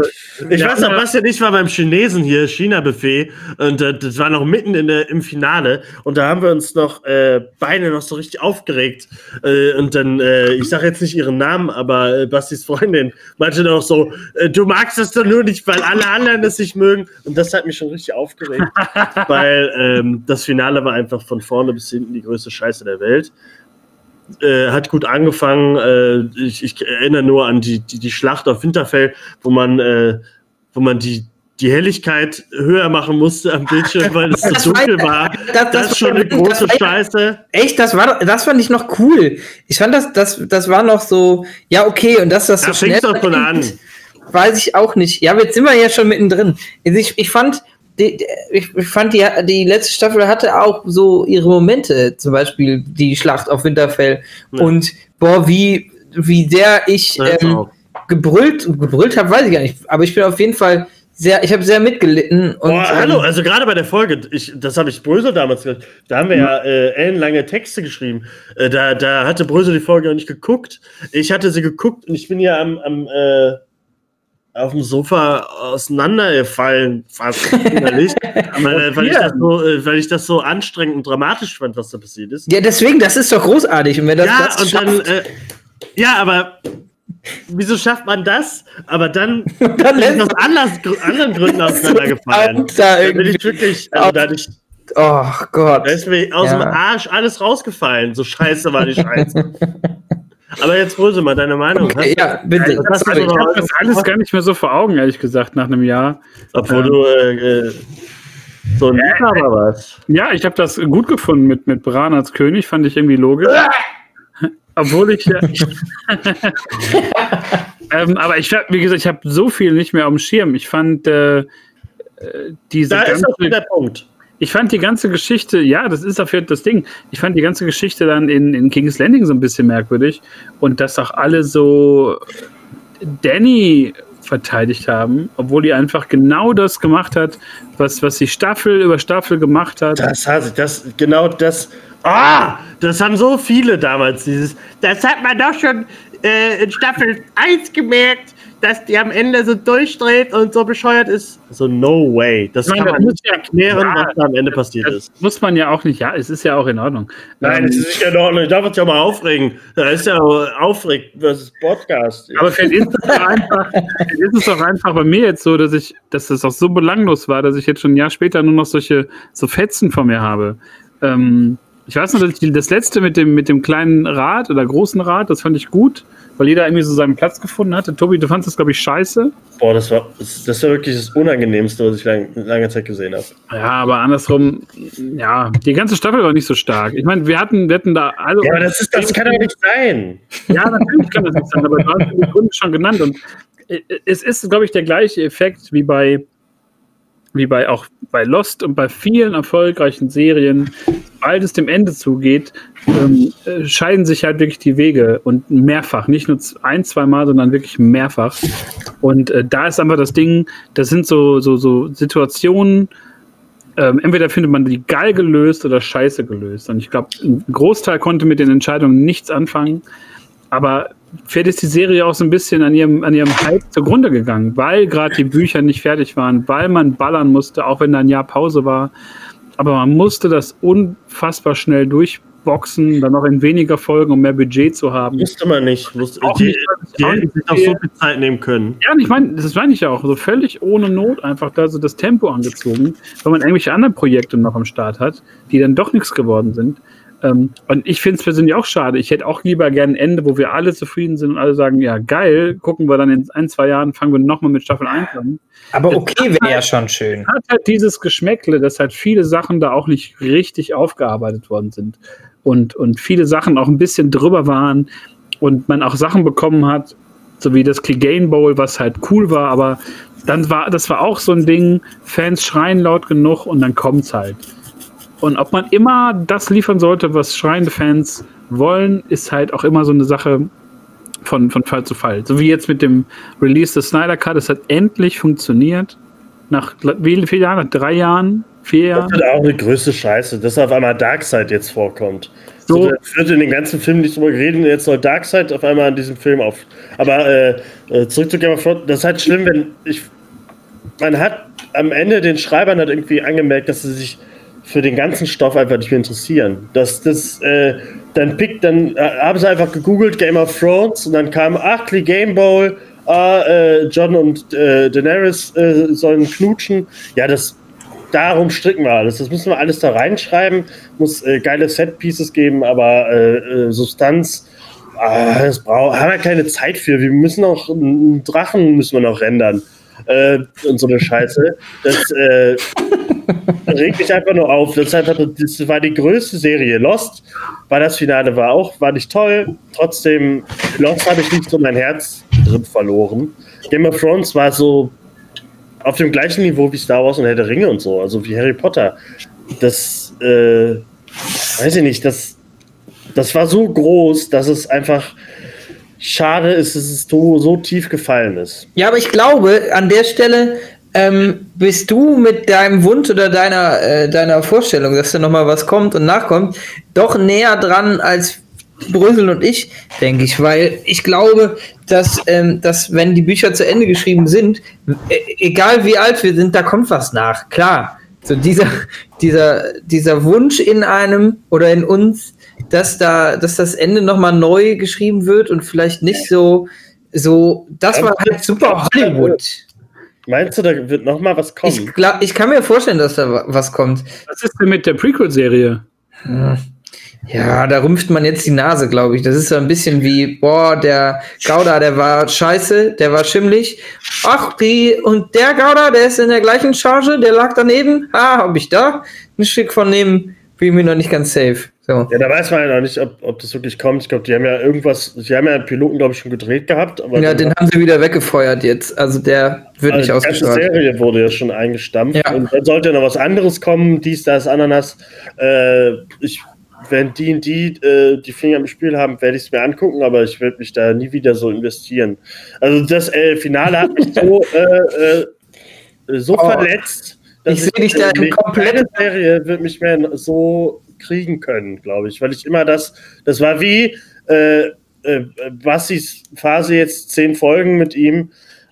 Ich weiß noch, Bastian, ich war beim Chinesen hier, China-Buffet, und äh, das war noch mitten in der, im Finale, und da haben wir uns noch äh, beide noch so richtig aufgeregt. Äh, und dann, äh, ich sage jetzt nicht ihren Namen, aber äh, Bastis Freundin meinte doch so: äh, Du magst das doch nur nicht, weil alle anderen es nicht mögen. Und das hat mich schon richtig aufgeregt, weil ähm, das Finale war einfach von vorne bis hinten die größte Scheiße der Welt. Äh, hat gut angefangen. Äh, ich, ich, erinnere nur an die, die, die Schlacht auf Winterfell, wo man, äh, wo man die, die Helligkeit höher machen musste am Bildschirm, weil es so dunkel war. Das, das, das ist schon eine große war, Scheiße. Echt, das war das fand ich noch cool. Ich fand das, das, das war noch so, ja, okay, und das, das so schnell. Doch von an. Weiß ich auch nicht. Ja, jetzt sind wir ja schon mittendrin. Also ich, ich fand, die, ich fand, die, die letzte Staffel hatte auch so ihre Momente, zum Beispiel die Schlacht auf Winterfell. Ja. Und boah, wie, wie sehr ich ähm, gebrüllt, gebrüllt habe, weiß ich gar nicht. Aber ich bin auf jeden Fall sehr, ich habe sehr mitgelitten. Und, boah, hallo, ähm, also gerade bei der Folge, ich, das habe ich Brösel damals gesagt, da haben wir ja äh, ellenlange Texte geschrieben. Äh, da, da hatte Brösel die Folge noch nicht geguckt. Ich hatte sie geguckt und ich bin ja am, am äh, auf dem Sofa auseinandergefallen, fast innerlich, weil, weil, ich das so, äh, weil ich das so anstrengend und dramatisch fand, was da passiert ist. Ja, deswegen, das ist doch großartig. Und wenn das, ja, das schafft, dann, äh, ja, aber wieso schafft man das? Aber dann, dann ist aus anders, anderen Gründen auseinandergefallen. Da, bin ich wirklich, also da ich, Oh Gott. Da ist mir aus ja. dem Arsch alles rausgefallen. So scheiße war die Scheiße. Aber jetzt Bröse mal deine Meinung. Okay, ja, bitte. Also, das, ich habe das alles gar nicht mehr so vor Augen, ehrlich gesagt, nach einem Jahr. Obwohl ähm, du äh, äh so ein ja, Liebhaber warst. Ja, ich habe das gut gefunden mit, mit Bran als König, fand ich irgendwie logisch. Obwohl ich. Äh, ähm, aber ich, wie gesagt, ich habe so viel nicht mehr auf dem Schirm. Ich fand äh, äh diese. Da ganze, ist auch der Punkt ich fand die ganze Geschichte, ja, das ist Fall das Ding. Ich fand die ganze Geschichte dann in, in King's Landing so ein bisschen merkwürdig und dass auch alle so Danny verteidigt haben, obwohl die einfach genau das gemacht hat, was, was sie Staffel über Staffel gemacht hat. Das hat das, genau das. Ah, das haben so viele damals, dieses. Das hat man doch schon äh, in Staffel 1 gemerkt dass die am Ende so durchdreht und so bescheuert ist. So, no way. Das meine, kann man nicht erklären, ja, was da am Ende passiert ist. Muss man ja auch nicht. Ja, es ist ja auch in Ordnung. Nein, es ist nicht in Ordnung. Ich darf uns ja mal aufregen. Da ist ja aufregt versus Podcast. Aber vielleicht ist, es doch einfach, ist es doch einfach bei mir jetzt so, dass ich, dass das auch so belanglos war, dass ich jetzt schon ein Jahr später nur noch solche so Fetzen von mir habe. Ähm, ich weiß noch, das letzte mit dem, mit dem kleinen Rad oder großen Rad, das fand ich gut, weil jeder irgendwie so seinen Platz gefunden hatte. Tobi, du fandest das, glaube ich, scheiße. Boah, das war, das war wirklich das Unangenehmste, was ich lang, lange Zeit gesehen habe. Ja, aber andersrum, ja, die ganze Staffel war nicht so stark. Ich meine, wir hatten, wir hatten da alle. Ja, aber das, ist, das kann doch nicht sein. Ja, natürlich kann das nicht sein, aber du hast die Gründe schon genannt. Und äh, es ist, glaube ich, der gleiche Effekt wie bei wie bei auch bei Lost und bei vielen erfolgreichen Serien, sobald es dem Ende zugeht, ähm, äh, scheiden sich halt wirklich die Wege und mehrfach, nicht nur ein, zwei Mal, sondern wirklich mehrfach. Und äh, da ist einfach das Ding, das sind so, so, so Situationen, ähm, entweder findet man die geil gelöst oder scheiße gelöst. Und ich glaube, ein Großteil konnte mit den Entscheidungen nichts anfangen. Aber fährt ist die Serie auch so ein bisschen an ihrem, an ihrem Hype zugrunde gegangen, weil gerade die Bücher nicht fertig waren, weil man ballern musste, auch wenn da ein Jahr Pause war. Aber man musste das unfassbar schnell durchboxen, dann noch in weniger Folgen, um mehr Budget zu haben. Wusste man nicht. Wusste, die, nicht, die hätten sich auch so viel Zeit nehmen können. Ja, ich meine, das meine ich ja auch. So völlig ohne Not einfach da so das Tempo angezogen, weil man irgendwelche anderen Projekte noch am Start hat, die dann doch nichts geworden sind. Ähm, und ich finde es persönlich auch schade. Ich hätte auch lieber gerne ein Ende, wo wir alle zufrieden sind und alle sagen, ja, geil, gucken wir dann in ein, zwei Jahren, fangen wir nochmal mit Staffel 1 an. Aber okay wäre halt, ja schon schön. Hat halt dieses Geschmäckle, dass halt viele Sachen da auch nicht richtig aufgearbeitet worden sind. Und, und viele Sachen auch ein bisschen drüber waren und man auch Sachen bekommen hat, so wie das Clegane Bowl, was halt cool war, aber dann war, das war auch so ein Ding, Fans schreien laut genug und dann kommt's halt. Und ob man immer das liefern sollte, was schreiende Fans wollen, ist halt auch immer so eine Sache von, von Fall zu Fall. So wie jetzt mit dem Release des Snyder Cut. Es hat endlich funktioniert. Nach wie vielen Jahren? Nach drei Jahren? Vier Jahren? Das ist auch eine größte Scheiße, dass auf einmal Darkseid jetzt vorkommt. So. so wird in den ganzen Filmen nicht drüber geredet, jetzt soll Darkseid auf einmal in diesem Film auf. Aber äh, äh zurück zu Game of Thrones, das ist halt schlimm, wenn ich. Man hat am Ende den Schreibern hat irgendwie angemerkt, dass sie sich für den ganzen Stoff einfach nicht mehr interessieren. Das, das, äh, dann pickt, dann äh, haben sie einfach gegoogelt Game of Thrones und dann kam, ach, Game Bowl, ah, äh, John und äh, Daenerys äh, sollen knutschen. Ja, das, darum stricken wir alles. Das müssen wir alles da reinschreiben, muss äh, geile Set-Pieces geben, aber Substanz, ah, das braucht, haben wir keine Zeit für. Wir müssen auch einen Drachen müssen wir noch rendern äh, und so eine Scheiße. Das äh, regt mich einfach nur auf. Das, einfach, das war die größte Serie. Lost war das Finale, war auch, war nicht toll. Trotzdem, Lost habe ich nicht so mein Herz drin verloren. Game of Thrones war so auf dem gleichen Niveau wie Star Wars und Herr der Ringe und so, also wie Harry Potter. Das, äh, weiß ich nicht, das, das war so groß, dass es einfach schade ist, dass es so, so tief gefallen ist. Ja, aber ich glaube, an der Stelle ähm, bist du mit deinem Wunsch oder deiner, äh, deiner Vorstellung, dass da nochmal was kommt und nachkommt, doch näher dran als Brüssel und ich, denke ich, weil ich glaube, dass, ähm, dass wenn die Bücher zu Ende geschrieben sind, äh, egal wie alt wir sind, da kommt was nach. Klar, so dieser, dieser, dieser Wunsch in einem oder in uns, dass da, dass das Ende nochmal neu geschrieben wird und vielleicht nicht so, so, das war halt super Hollywood. Meinst du, da wird nochmal was kommen? Ich, glaub, ich kann mir vorstellen, dass da was kommt. Was ist denn mit der Prequel-Serie? Ja, da rümpft man jetzt die Nase, glaube ich. Das ist so ein bisschen wie, boah, der Gouda, der war scheiße, der war schimmlig. Ach, die, und der Gouda, der ist in der gleichen Charge, der lag daneben. Ah, hab ich da ein Stück von dem, bin mir noch nicht ganz safe. So. Ja, da weiß man ja noch nicht, ob, ob das wirklich kommt. Ich glaube, die haben ja irgendwas, die haben ja einen Piloten, glaube ich, schon gedreht gehabt. ja, den haben sie wieder weggefeuert jetzt. Also der wird also nicht ausgestrahlt. Die Serie wurde ja schon eingestampft. Ja. Und dann sollte ja noch was anderes kommen, dies, das, Ananas. Äh, ich, wenn die und die äh, die Finger im Spiel haben, werde ich es mir angucken, aber ich werde mich da nie wieder so investieren. Also das äh, Finale hat mich so, äh, äh, so oh. verletzt. Ich sehe dich da im kompletten Serie wird mich mehr so kriegen können, glaube ich, weil ich immer das, das war wie äh, äh, Bassis Phase jetzt zehn Folgen mit ihm.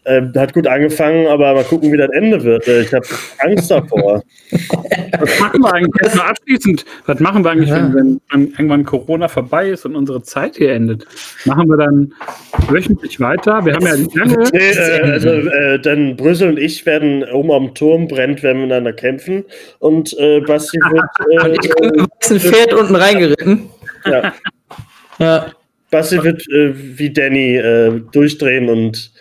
Äh, hat gut angefangen, aber mal gucken, wie das Ende wird. Äh, ich habe Angst davor. Was machen wir eigentlich jetzt mal abschließend? Was machen wir eigentlich, ja. wenn, wenn, irgendwann Corona vorbei ist und unsere Zeit hier endet? Machen wir dann wöchentlich weiter? Wir haben ja lange. Nee, äh, also, äh, dann Brüssel und ich werden oben am Turm brennt, werden miteinander kämpfen und äh, Basti wird. mit ein Pferd unten reingeritten. Ja. ja. Basti wird wie Danny durchdrehen und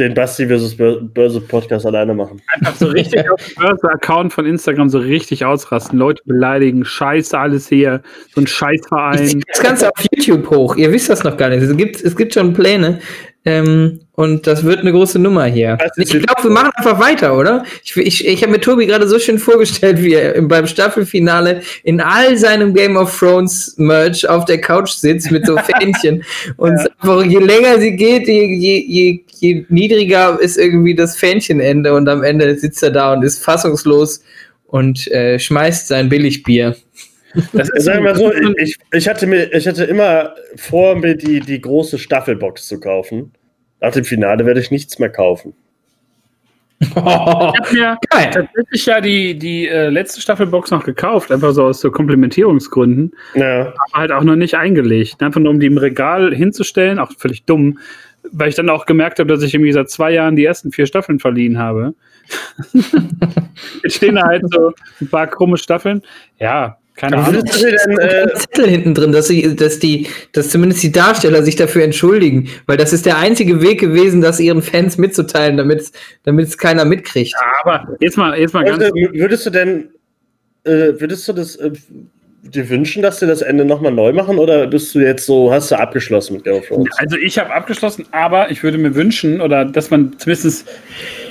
den Basti vs. Börse Podcast alleine machen. Einfach so richtig auf dem Börse-Account von Instagram so richtig ausrasten, Leute beleidigen, scheiße alles hier, so ein Scheißverein. Das Ganze auf YouTube hoch, ihr wisst das noch gar nicht. Es gibt, es gibt schon Pläne. Ähm, und das wird eine große Nummer hier. Ich glaube, wir machen einfach weiter, oder? Ich, ich, ich habe mir Tobi gerade so schön vorgestellt, wie er beim Staffelfinale in all seinem Game of Thrones Merch auf der Couch sitzt mit so Fähnchen. und ja. einfach, je länger sie geht, je, je, je, je niedriger ist irgendwie das Fähnchenende und am Ende sitzt er da und ist fassungslos und äh, schmeißt sein Billigbier. Das Sagen wir so, ich, ich, hatte mir, ich hatte immer vor, mir die, die große Staffelbox zu kaufen. Nach dem Finale werde ich nichts mehr kaufen. ich habe mir Geil. tatsächlich ja die, die äh, letzte Staffelbox noch gekauft, einfach so aus so Komplementierungsgründen. Ja. Aber halt auch noch nicht eingelegt. Einfach nur um die im Regal hinzustellen, auch völlig dumm, weil ich dann auch gemerkt habe, dass ich irgendwie seit zwei Jahren die ersten vier Staffeln verliehen habe. Jetzt stehen da halt so ein paar krumme Staffeln. Ja, keine Ahnung. Würdest du denn äh, Zettel hinten drin, dass, sie, dass, die, dass zumindest die Darsteller sich dafür entschuldigen? Weil das ist der einzige Weg gewesen, das ihren Fans mitzuteilen, damit es keiner mitkriegt. Ja, aber jetzt mal, jetzt mal ganz. Würdest du denn, äh, würdest du das äh, dir wünschen, dass sie das Ende nochmal neu machen oder bist du jetzt so, hast du abgeschlossen mit Game of Thrones? Also ich habe abgeschlossen, aber ich würde mir wünschen, oder dass man zumindest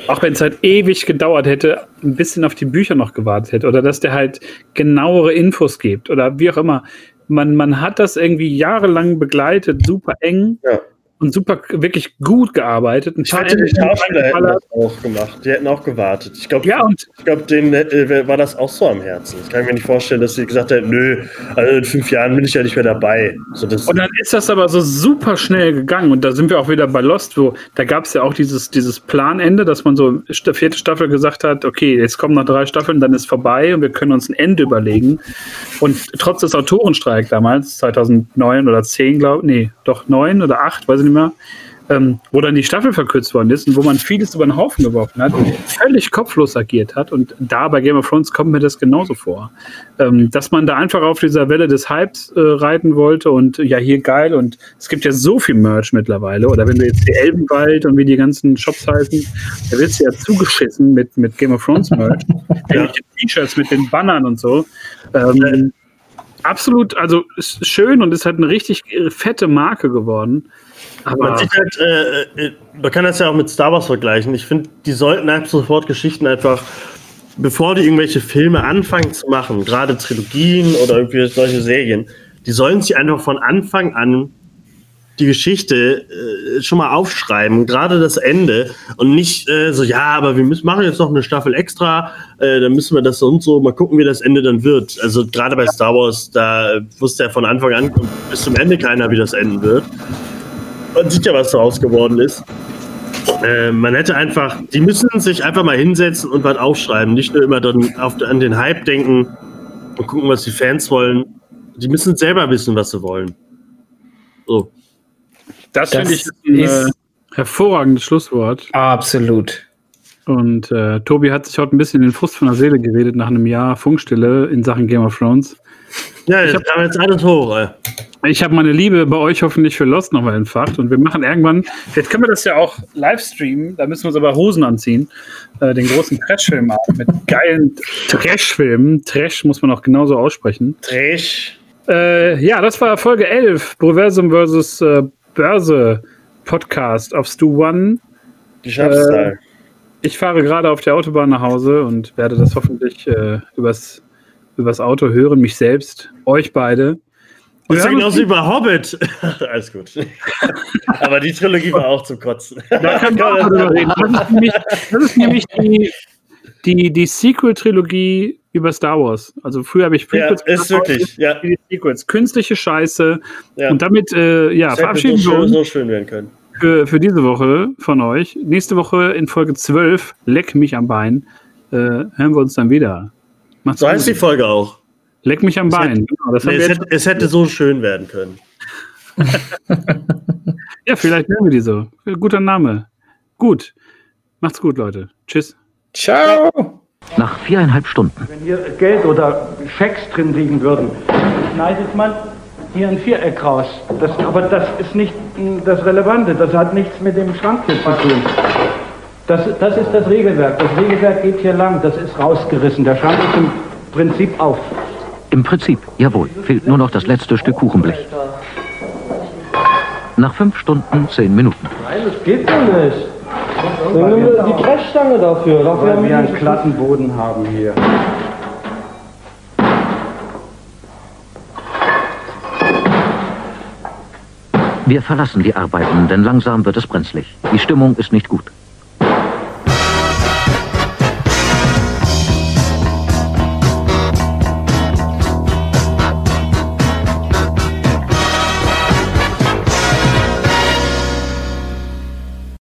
auch wenn es halt ewig gedauert hätte, ein bisschen auf die Bücher noch gewartet hätte oder dass der halt genauere Infos gibt oder wie auch immer. Man, man hat das irgendwie jahrelang begleitet, super eng. Ja und super, wirklich gut gearbeitet. Ein ich hätte die Schauspieler hätten das auch gemacht. Die hätten auch gewartet. Ich glaube, ja, ich glaube, denen äh, war das auch so am Herzen. Ich kann mir nicht vorstellen, dass sie gesagt hätten, nö, also in fünf Jahren bin ich ja nicht mehr dabei. So, und dann ist das aber so super schnell gegangen. Und da sind wir auch wieder bei Lost, wo da gab es ja auch dieses, dieses Planende, dass man so vierte Staffel gesagt hat, okay, jetzt kommen noch drei Staffeln, dann ist vorbei und wir können uns ein Ende überlegen. Und trotz des Autorenstreiks damals, 2009 oder 10, glaube ich, nee, doch 9 oder 8, weiß ich nicht mehr, ähm, wo dann die Staffel verkürzt worden ist und wo man vieles über den Haufen geworfen hat, völlig kopflos agiert hat. Und da bei Game of Thrones kommt mir das genauso vor. Ähm, dass man da einfach auf dieser Welle des Hypes äh, reiten wollte und ja, hier geil. Und es gibt ja so viel Merch mittlerweile. Oder wenn du jetzt die Elbenwald und wie die ganzen Shops heißen, da wird es ja zugeschissen mit, mit Game of Thrones Merch. ja. T-Shirts mit den Bannern und so. Ähm, absolut, also ist schön und ist halt eine richtig fette Marke geworden. Aber man, halt, äh, äh, man kann das ja auch mit Star Wars vergleichen. Ich finde, die sollten einfach sofort Geschichten einfach, bevor die irgendwelche Filme anfangen zu machen, gerade Trilogien oder irgendwie solche Serien, die sollen sich einfach von Anfang an die Geschichte äh, schon mal aufschreiben, gerade das Ende und nicht äh, so, ja, aber wir müssen machen jetzt noch eine Staffel extra, äh, dann müssen wir das und so, mal gucken, wie das Ende dann wird. Also gerade bei Star Wars, da wusste ja von Anfang an bis zum Ende keiner, wie das enden wird man sieht ja, was daraus geworden ist. Äh, man hätte einfach, die müssen sich einfach mal hinsetzen und was aufschreiben. Nicht nur immer dann auf, an den Hype denken und gucken, was die Fans wollen. Die müssen selber wissen, was sie wollen. So. Das, das finde ich ein ist äh, hervorragendes Schlusswort. Absolut. Und äh, Tobi hat sich heute ein bisschen den Frust von der Seele geredet nach einem Jahr Funkstille in Sachen Game of Thrones. Ja, ich habe jetzt alles hoch. Ey. Ich habe meine Liebe bei euch hoffentlich für Lost nochmal entfacht und wir machen irgendwann, vielleicht können wir das ja auch live streamen, da müssen wir uns aber Hosen anziehen, äh, den großen Trash-Film mit geilen Trash-Filmen. Trash muss man auch genauso aussprechen. Trash. Äh, ja, das war Folge 11, Proversum vs. Äh, Börse Podcast auf Stu One. Schnapszahl. Äh, ich fahre gerade auf der Autobahn nach Hause und werde das hoffentlich äh, übers, übers Auto hören, mich selbst, euch beide. Und ja, genauso über Hobbit. Alles gut. Aber die Trilogie war auch zum Kotzen. Da kann man darüber reden. Das ist nämlich, das ist nämlich die, die, die Sequel-Trilogie über Star Wars. Also früher habe ich Prequels ja, ist wirklich, ja. Sequels. Künstliche Scheiße. Ja. Und damit äh, ja, verabschieden so wir uns. so schön werden können. Für, für diese Woche von euch. Nächste Woche in Folge 12, Leck mich am Bein, äh, hören wir uns dann wieder. Macht's so gut. heißt die Folge auch. Leck mich am es Bein. Hätte, genau, nee, es, hätte, es, hätte, so schön werden können. ja, vielleicht nennen wir die so. Guter Name. Gut. Macht's gut, Leute. Tschüss. Ciao. Nach viereinhalb Stunden. Wenn hier Geld oder Schecks drin liegen würden, schneidet man hier ein Viereck raus. Das, aber das ist nicht das Relevante. Das hat nichts mit dem Schrank hier zu tun. Das, das ist das Regelwerk. Das Regelwerk geht hier lang. Das ist rausgerissen. Der Schrank ist im Prinzip auf. Im Prinzip, jawohl. Fehlt nur noch das letzte Stück Kuchenblech. Nach fünf Stunden zehn Minuten. Nein, das geht doch nicht. Nehmen wir die Brechstange dafür. dafür Weil wir einen glatten Boden haben hier. Wir verlassen die Arbeiten, denn langsam wird es brenzlig. Die Stimmung ist nicht gut.